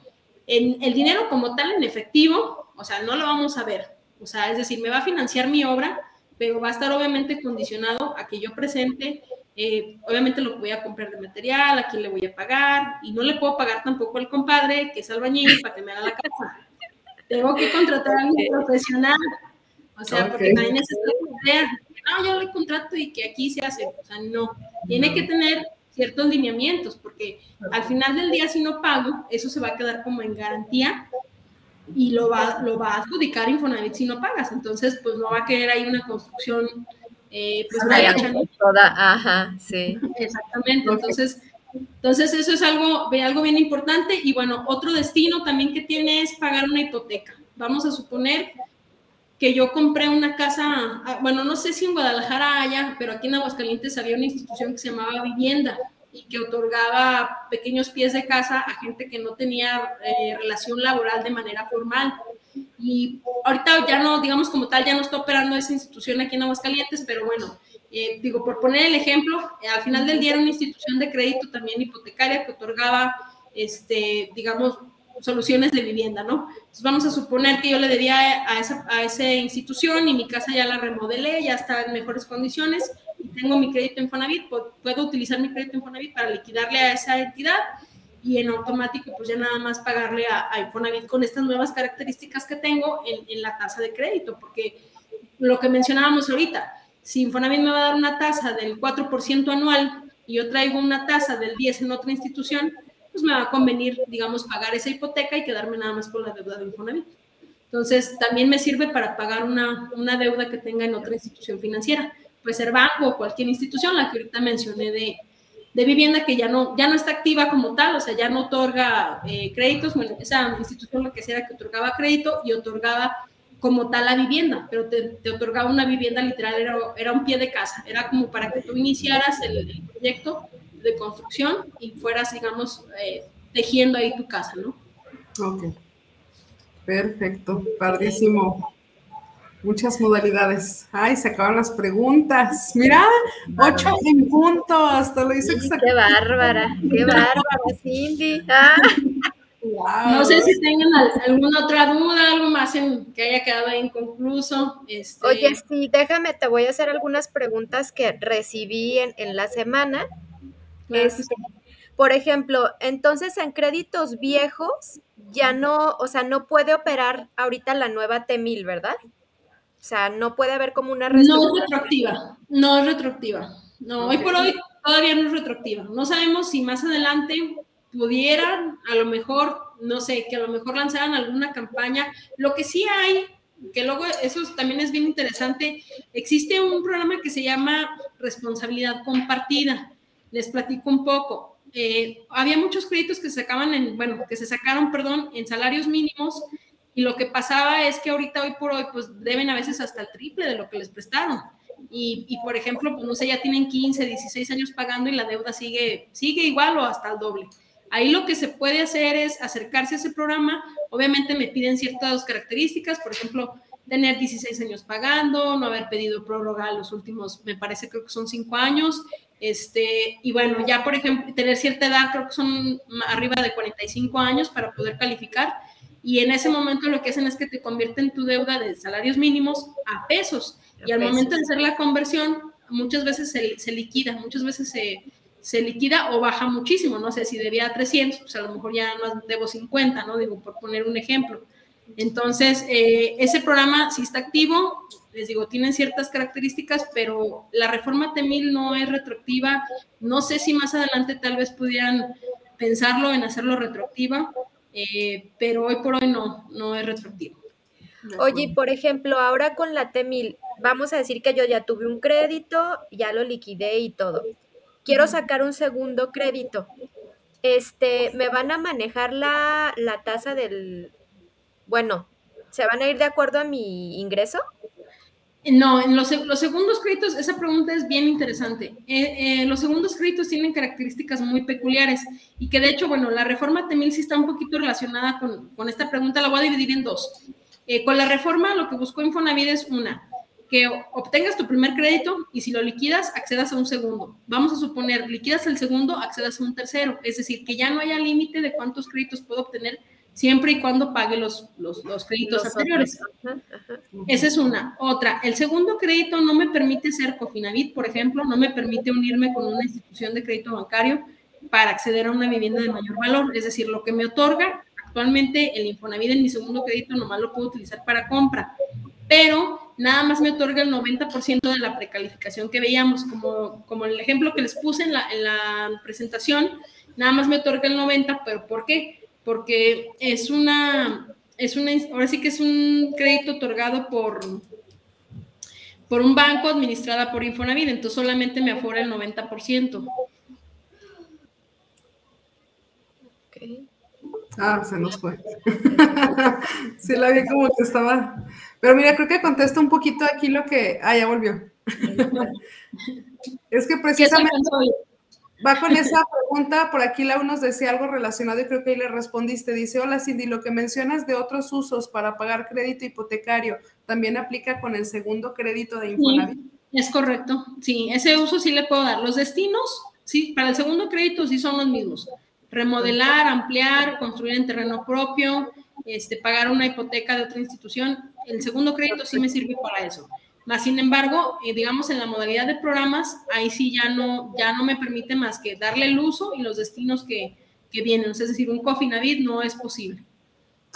en, el dinero como tal en efectivo, o sea, no lo vamos a ver. O sea, es decir, me va a financiar mi obra, pero va a estar obviamente condicionado a que yo presente, eh, obviamente lo voy a comprar de material, a quién le voy a pagar, y no le puedo pagar tampoco al compadre que es albañil para que me haga la casa. Tengo que contratar a alguien profesional, o sea, porque también es no, yo le contrato y que aquí se hace, o sea, no, tiene que tener ciertos lineamientos, porque al final del día si no pago, eso se va a quedar como en garantía y lo va, lo va a adjudicar Infonavit si no pagas. Entonces, pues no va a querer ahí una construcción eh, pues Toda, ajá, sí. Exactamente, entonces, entonces eso es algo, algo bien importante. Y bueno, otro destino también que tiene es pagar una hipoteca. Vamos a suponer que yo compré una casa, ah, bueno, no sé si en Guadalajara haya, pero aquí en Aguascalientes había una institución que se llamaba Vivienda y que otorgaba pequeños pies de casa a gente que no tenía eh, relación laboral de manera formal. Y ahorita ya no, digamos como tal, ya no está operando esa institución aquí en Aguascalientes, pero bueno, eh, digo, por poner el ejemplo, eh, al final del día era una institución de crédito también hipotecaria que otorgaba, este, digamos, soluciones de vivienda, ¿no? Entonces vamos a suponer que yo le debía a esa, a esa institución y mi casa ya la remodelé, ya está en mejores condiciones y tengo mi crédito en Fonavit, puedo utilizar mi crédito en Fonavit para liquidarle a esa entidad y en automático pues ya nada más pagarle a, a Infonavit con estas nuevas características que tengo en, en la tasa de crédito, porque lo que mencionábamos ahorita, si Infonavit me va a dar una tasa del 4% anual y yo traigo una tasa del 10 en otra institución, pues me va a convenir, digamos, pagar esa hipoteca y quedarme nada más con la deuda de Infonavit. Entonces, también me sirve para pagar una, una deuda que tenga en otra institución financiera. Puede ser banco o cualquier institución, la que ahorita mencioné de, de vivienda que ya no, ya no está activa como tal, o sea, ya no otorga eh, créditos, bueno, esa institución lo que sea era que otorgaba crédito y otorgaba como tal la vivienda, pero te, otorgaba una vivienda literal, era, era, un pie de casa, era como para que tú iniciaras el, proyecto de construcción y fueras, digamos, eh, tejiendo ahí tu casa, ¿no? Ok. Perfecto, padrísimo. Muchas modalidades. Ay, se acaban las preguntas. Mira, ocho en punto, hasta lo hice exactamente. Qué bárbara, qué bárbara, Cindy. Ah. No sé si tengan alguna otra duda, algo más en, que haya quedado inconcluso. Este... Oye, sí, déjame, te voy a hacer algunas preguntas que recibí en, en la semana. Este, por ejemplo, entonces en créditos viejos ya no, o sea, no puede operar ahorita la nueva T1000, ¿verdad? O sea, no puede haber como una No es retroactiva, no es retroactiva. No, hoy por hoy todavía no es retroactiva. No sabemos si más adelante pudieran, a lo mejor, no sé, que a lo mejor lanzaran alguna campaña. Lo que sí hay, que luego eso también es bien interesante, existe un programa que se llama responsabilidad compartida. Les platico un poco. Eh, había muchos créditos que se sacaban en, bueno, que se sacaron, perdón, en salarios mínimos y lo que pasaba es que ahorita, hoy por hoy, pues deben a veces hasta el triple de lo que les prestaron. Y, y, por ejemplo, pues no sé, ya tienen 15, 16 años pagando y la deuda sigue, sigue igual o hasta el doble. Ahí lo que se puede hacer es acercarse a ese programa. Obviamente me piden ciertas características, por ejemplo, tener 16 años pagando, no haber pedido prórroga los últimos, me parece creo que son 5 años. Este, y bueno, ya por ejemplo, tener cierta edad, creo que son arriba de 45 años para poder calificar. Y en ese momento lo que hacen es que te convierten tu deuda de salarios mínimos a pesos. Y al momento de hacer la conversión, muchas veces se, se liquida, muchas veces se, se liquida o baja muchísimo, no sé, si debía 300, pues a lo mejor ya no debo 50, ¿no? Digo, por poner un ejemplo. Entonces, eh, ese programa sí está activo, les digo, tienen ciertas características, pero la reforma T1000 no es retroactiva. No sé si más adelante tal vez pudieran pensarlo en hacerlo retroactiva, eh, pero hoy por hoy no, no es retroactivo. Oye, por ejemplo, ahora con la T1000, vamos a decir que yo ya tuve un crédito, ya lo liquidé y todo quiero sacar un segundo crédito. Este, ¿me van a manejar la, tasa del, bueno, ¿se van a ir de acuerdo a mi ingreso? No, en los, segundos créditos, esa pregunta es bien interesante. Eh, eh, los segundos créditos tienen características muy peculiares y que de hecho, bueno, la reforma también sí está un poquito relacionada con, esta pregunta, la voy a dividir en dos. Eh, con la reforma lo que buscó Infonavit es una, que obtengas tu primer crédito y si lo liquidas, accedas a un segundo. Vamos a suponer, liquidas el segundo, accedas a un tercero. Es decir, que ya no haya límite de cuántos créditos puedo obtener siempre y cuando pague los, los, créditos anteriores. Esa es una. Otra, el segundo crédito no me permite ser Cofinavit, por ejemplo, no me permite unirme con una institución de crédito bancario para acceder a una vivienda de mayor valor. Es decir, lo que me otorga actualmente el Infonavit en mi segundo crédito nomás lo puedo utilizar para compra pero nada más me otorga el 90% de la precalificación que veíamos, como, como el ejemplo que les puse en la, en la presentación, nada más me otorga el 90%, pero ¿por qué? Porque es una, es una, ahora sí que es un crédito otorgado por, por un banco administrada por Infonavit, entonces solamente me afora el 90%. Ah, se nos fue. [laughs] sí, la vi como que estaba. Pero mira, creo que contesta un poquito aquí lo que. Ah, ya volvió. [laughs] es que precisamente va con esa [laughs] pregunta. Por aquí la nos decía algo relacionado y creo que ahí le respondiste. Dice: Hola Cindy, lo que mencionas de otros usos para pagar crédito hipotecario también aplica con el segundo crédito de Infonavit. es correcto. Sí, ese uso sí le puedo dar. Los destinos, sí, para el segundo crédito sí son los mismos remodelar, ampliar, construir en terreno propio, este, pagar una hipoteca de otra institución. El segundo crédito sí me sirve para eso. Más sin embargo, eh, digamos en la modalidad de programas, ahí sí ya no, ya no me permite más que darle el uso y los destinos que, que vienen. Es decir, un Cofinavit no es posible.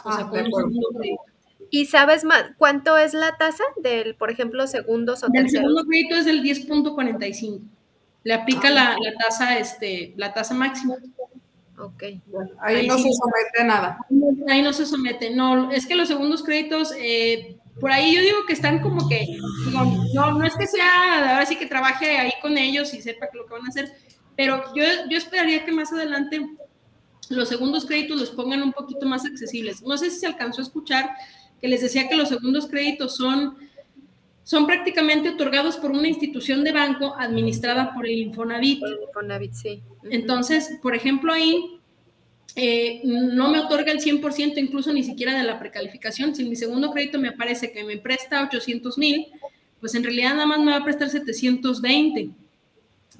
O sea, ah, con un segundo crédito. ¿Y sabes más cuánto es la tasa del, por ejemplo, segundos o terceros? El segundo crédito es del 10.45. Le aplica ah. la, la, tasa, este, la tasa máxima. Ok. ahí, no se somete a nada. Ahí no se somete. No, es que los segundos créditos, eh, por ahí yo digo que están como que, no, no es que sea, ahora sí que trabaje ahí con ellos y sepa lo que van a hacer, pero yo, yo esperaría que más adelante los segundos créditos los pongan un poquito más accesibles. No sé si se alcanzó a escuchar que les decía que los segundos créditos son, son prácticamente otorgados por una institución de banco administrada por el Infonavit. El Infonavit, sí. Entonces, por ejemplo, ahí eh, no me otorga el 100% incluso ni siquiera de la precalificación. Si mi segundo crédito me aparece que me presta 800 mil, pues en realidad nada más me va a prestar 720,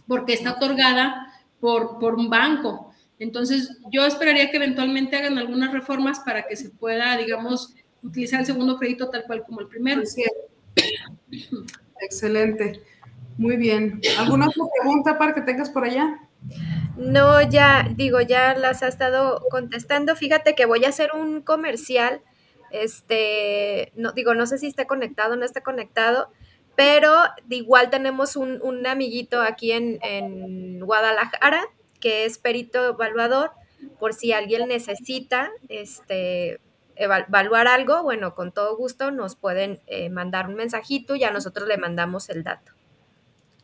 porque está otorgada por, por un banco. Entonces, yo esperaría que eventualmente hagan algunas reformas para que se pueda, digamos, utilizar el segundo crédito tal cual como el primero. Excelente. Muy bien. ¿Alguna otra pregunta para que tengas por allá? No, ya, digo, ya las ha estado contestando. Fíjate que voy a hacer un comercial. Este, no, digo, no sé si está conectado o no está conectado, pero igual tenemos un, un amiguito aquí en, en, Guadalajara que es perito evaluador, por si alguien necesita este, evaluar algo, bueno, con todo gusto nos pueden eh, mandar un mensajito y a nosotros le mandamos el dato.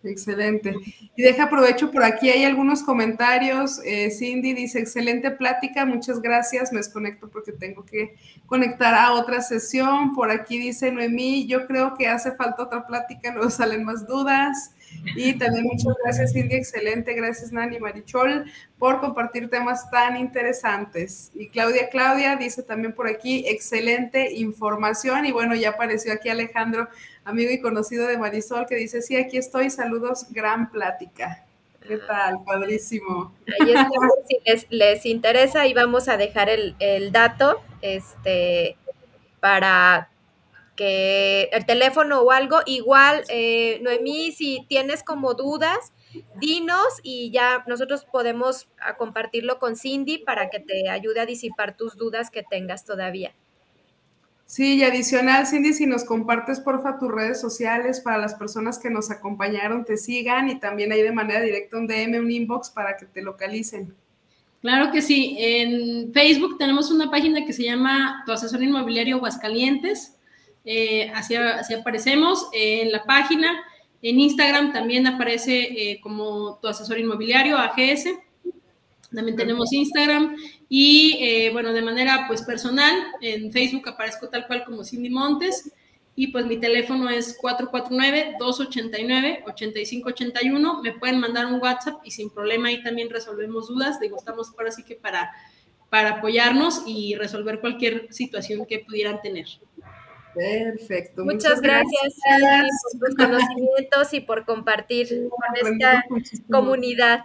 Excelente. Y deja aprovecho por aquí, hay algunos comentarios. Eh, Cindy dice, excelente plática, muchas gracias. Me desconecto porque tengo que conectar a otra sesión. Por aquí dice Noemí, yo creo que hace falta otra plática, luego salen más dudas. Y también muchas gracias, Cindy, excelente. Gracias, Nani Marichol, por compartir temas tan interesantes. Y Claudia Claudia dice también por aquí, excelente información. Y bueno, ya apareció aquí Alejandro amigo y conocido de Marisol, que dice, sí, aquí estoy, saludos, gran plática. ¿Qué tal? Padrísimo. Ahí si les, interesa, y vamos a dejar el, dato este, para que el teléfono o algo, igual, eh, Noemí, si tienes como dudas, dinos y ya nosotros podemos compartirlo con Cindy para que te ayude a disipar tus dudas que tengas todavía. Sí, y adicional, Cindy, si nos compartes porfa tus redes sociales para las personas que nos acompañaron, te sigan y también ahí de manera directa un DM, un inbox para que te localicen. Claro que sí. En Facebook tenemos una página que se llama Tu Asesor Inmobiliario Aguascalientes. Eh, así, aparecemos en la página. En Instagram también aparece eh, como Tu Asesor Inmobiliario, AGS. También tenemos Instagram y eh, bueno, de manera pues personal, en Facebook aparezco tal cual como Cindy Montes y pues mi teléfono es 449-289-8581. Me pueden mandar un WhatsApp y sin problema ahí también resolvemos dudas. Digo, estamos por así que para, para apoyarnos y resolver cualquier situación que pudieran tener. Perfecto. Muchas, gracias, por tus conocimientos y por compartir con esta comunidad.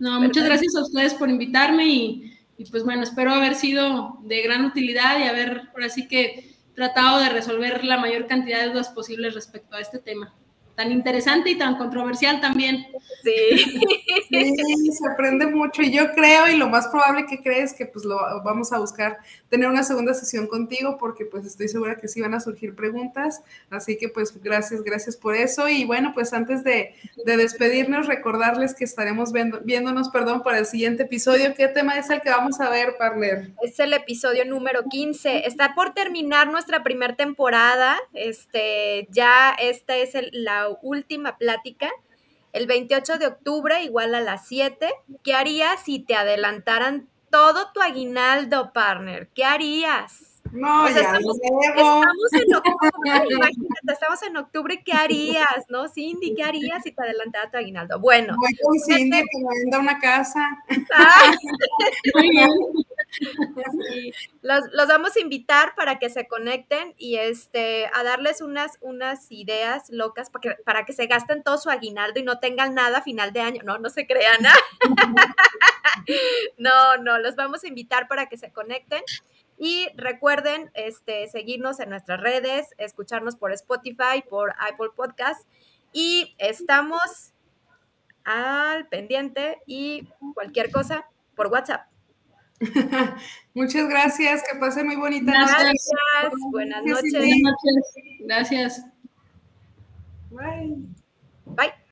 No, muchas gracias a ustedes por invitarme y, pues bueno, espero haber sido de gran utilidad y haber ahora sí que tratado de resolver la mayor cantidad de dudas posibles respecto a este tema tan interesante y tan controversial también. Sí. [laughs] sí. se aprende mucho y yo creo y lo más probable que crees que pues lo vamos a buscar tener una segunda sesión contigo porque pues estoy segura que sí van a surgir preguntas, así que pues gracias, gracias por eso y bueno pues antes de, despedirnos recordarles que estaremos viendo, viéndonos, perdón, para el siguiente episodio. ¿Qué tema es el que vamos a ver, partner? Es el episodio número 15. Está por terminar nuestra primera temporada, este, ya esta es la última plática el 28 de octubre, igual a las 7. ¿Qué harías si te adelantaran todo tu aguinaldo, partner? ¿Qué harías? No, ya estamos, estamos, en octubre, [laughs] imagínate, estamos en octubre, ¿qué harías, no, Cindy? ¿Qué harías si te adelantara tu aguinaldo? Bueno. Voy con Cindy que me venda una casa. Ah, [laughs] muy bien. Los, los, vamos a invitar para que se conecten y este, a darles unas, unas ideas locas para que, para que se gasten todo su aguinaldo y no tengan nada a final de año. No, no se crean. [laughs] No, no, los vamos a invitar para que se conecten. Y recuerden este, seguirnos en nuestras redes, escucharnos por Spotify, por Apple Podcast. Y estamos al pendiente y cualquier cosa por WhatsApp. [laughs] Muchas gracias, que pase muy bonita gracias. Buenas noches. Buenas noches. Gracias. Bye. Bye.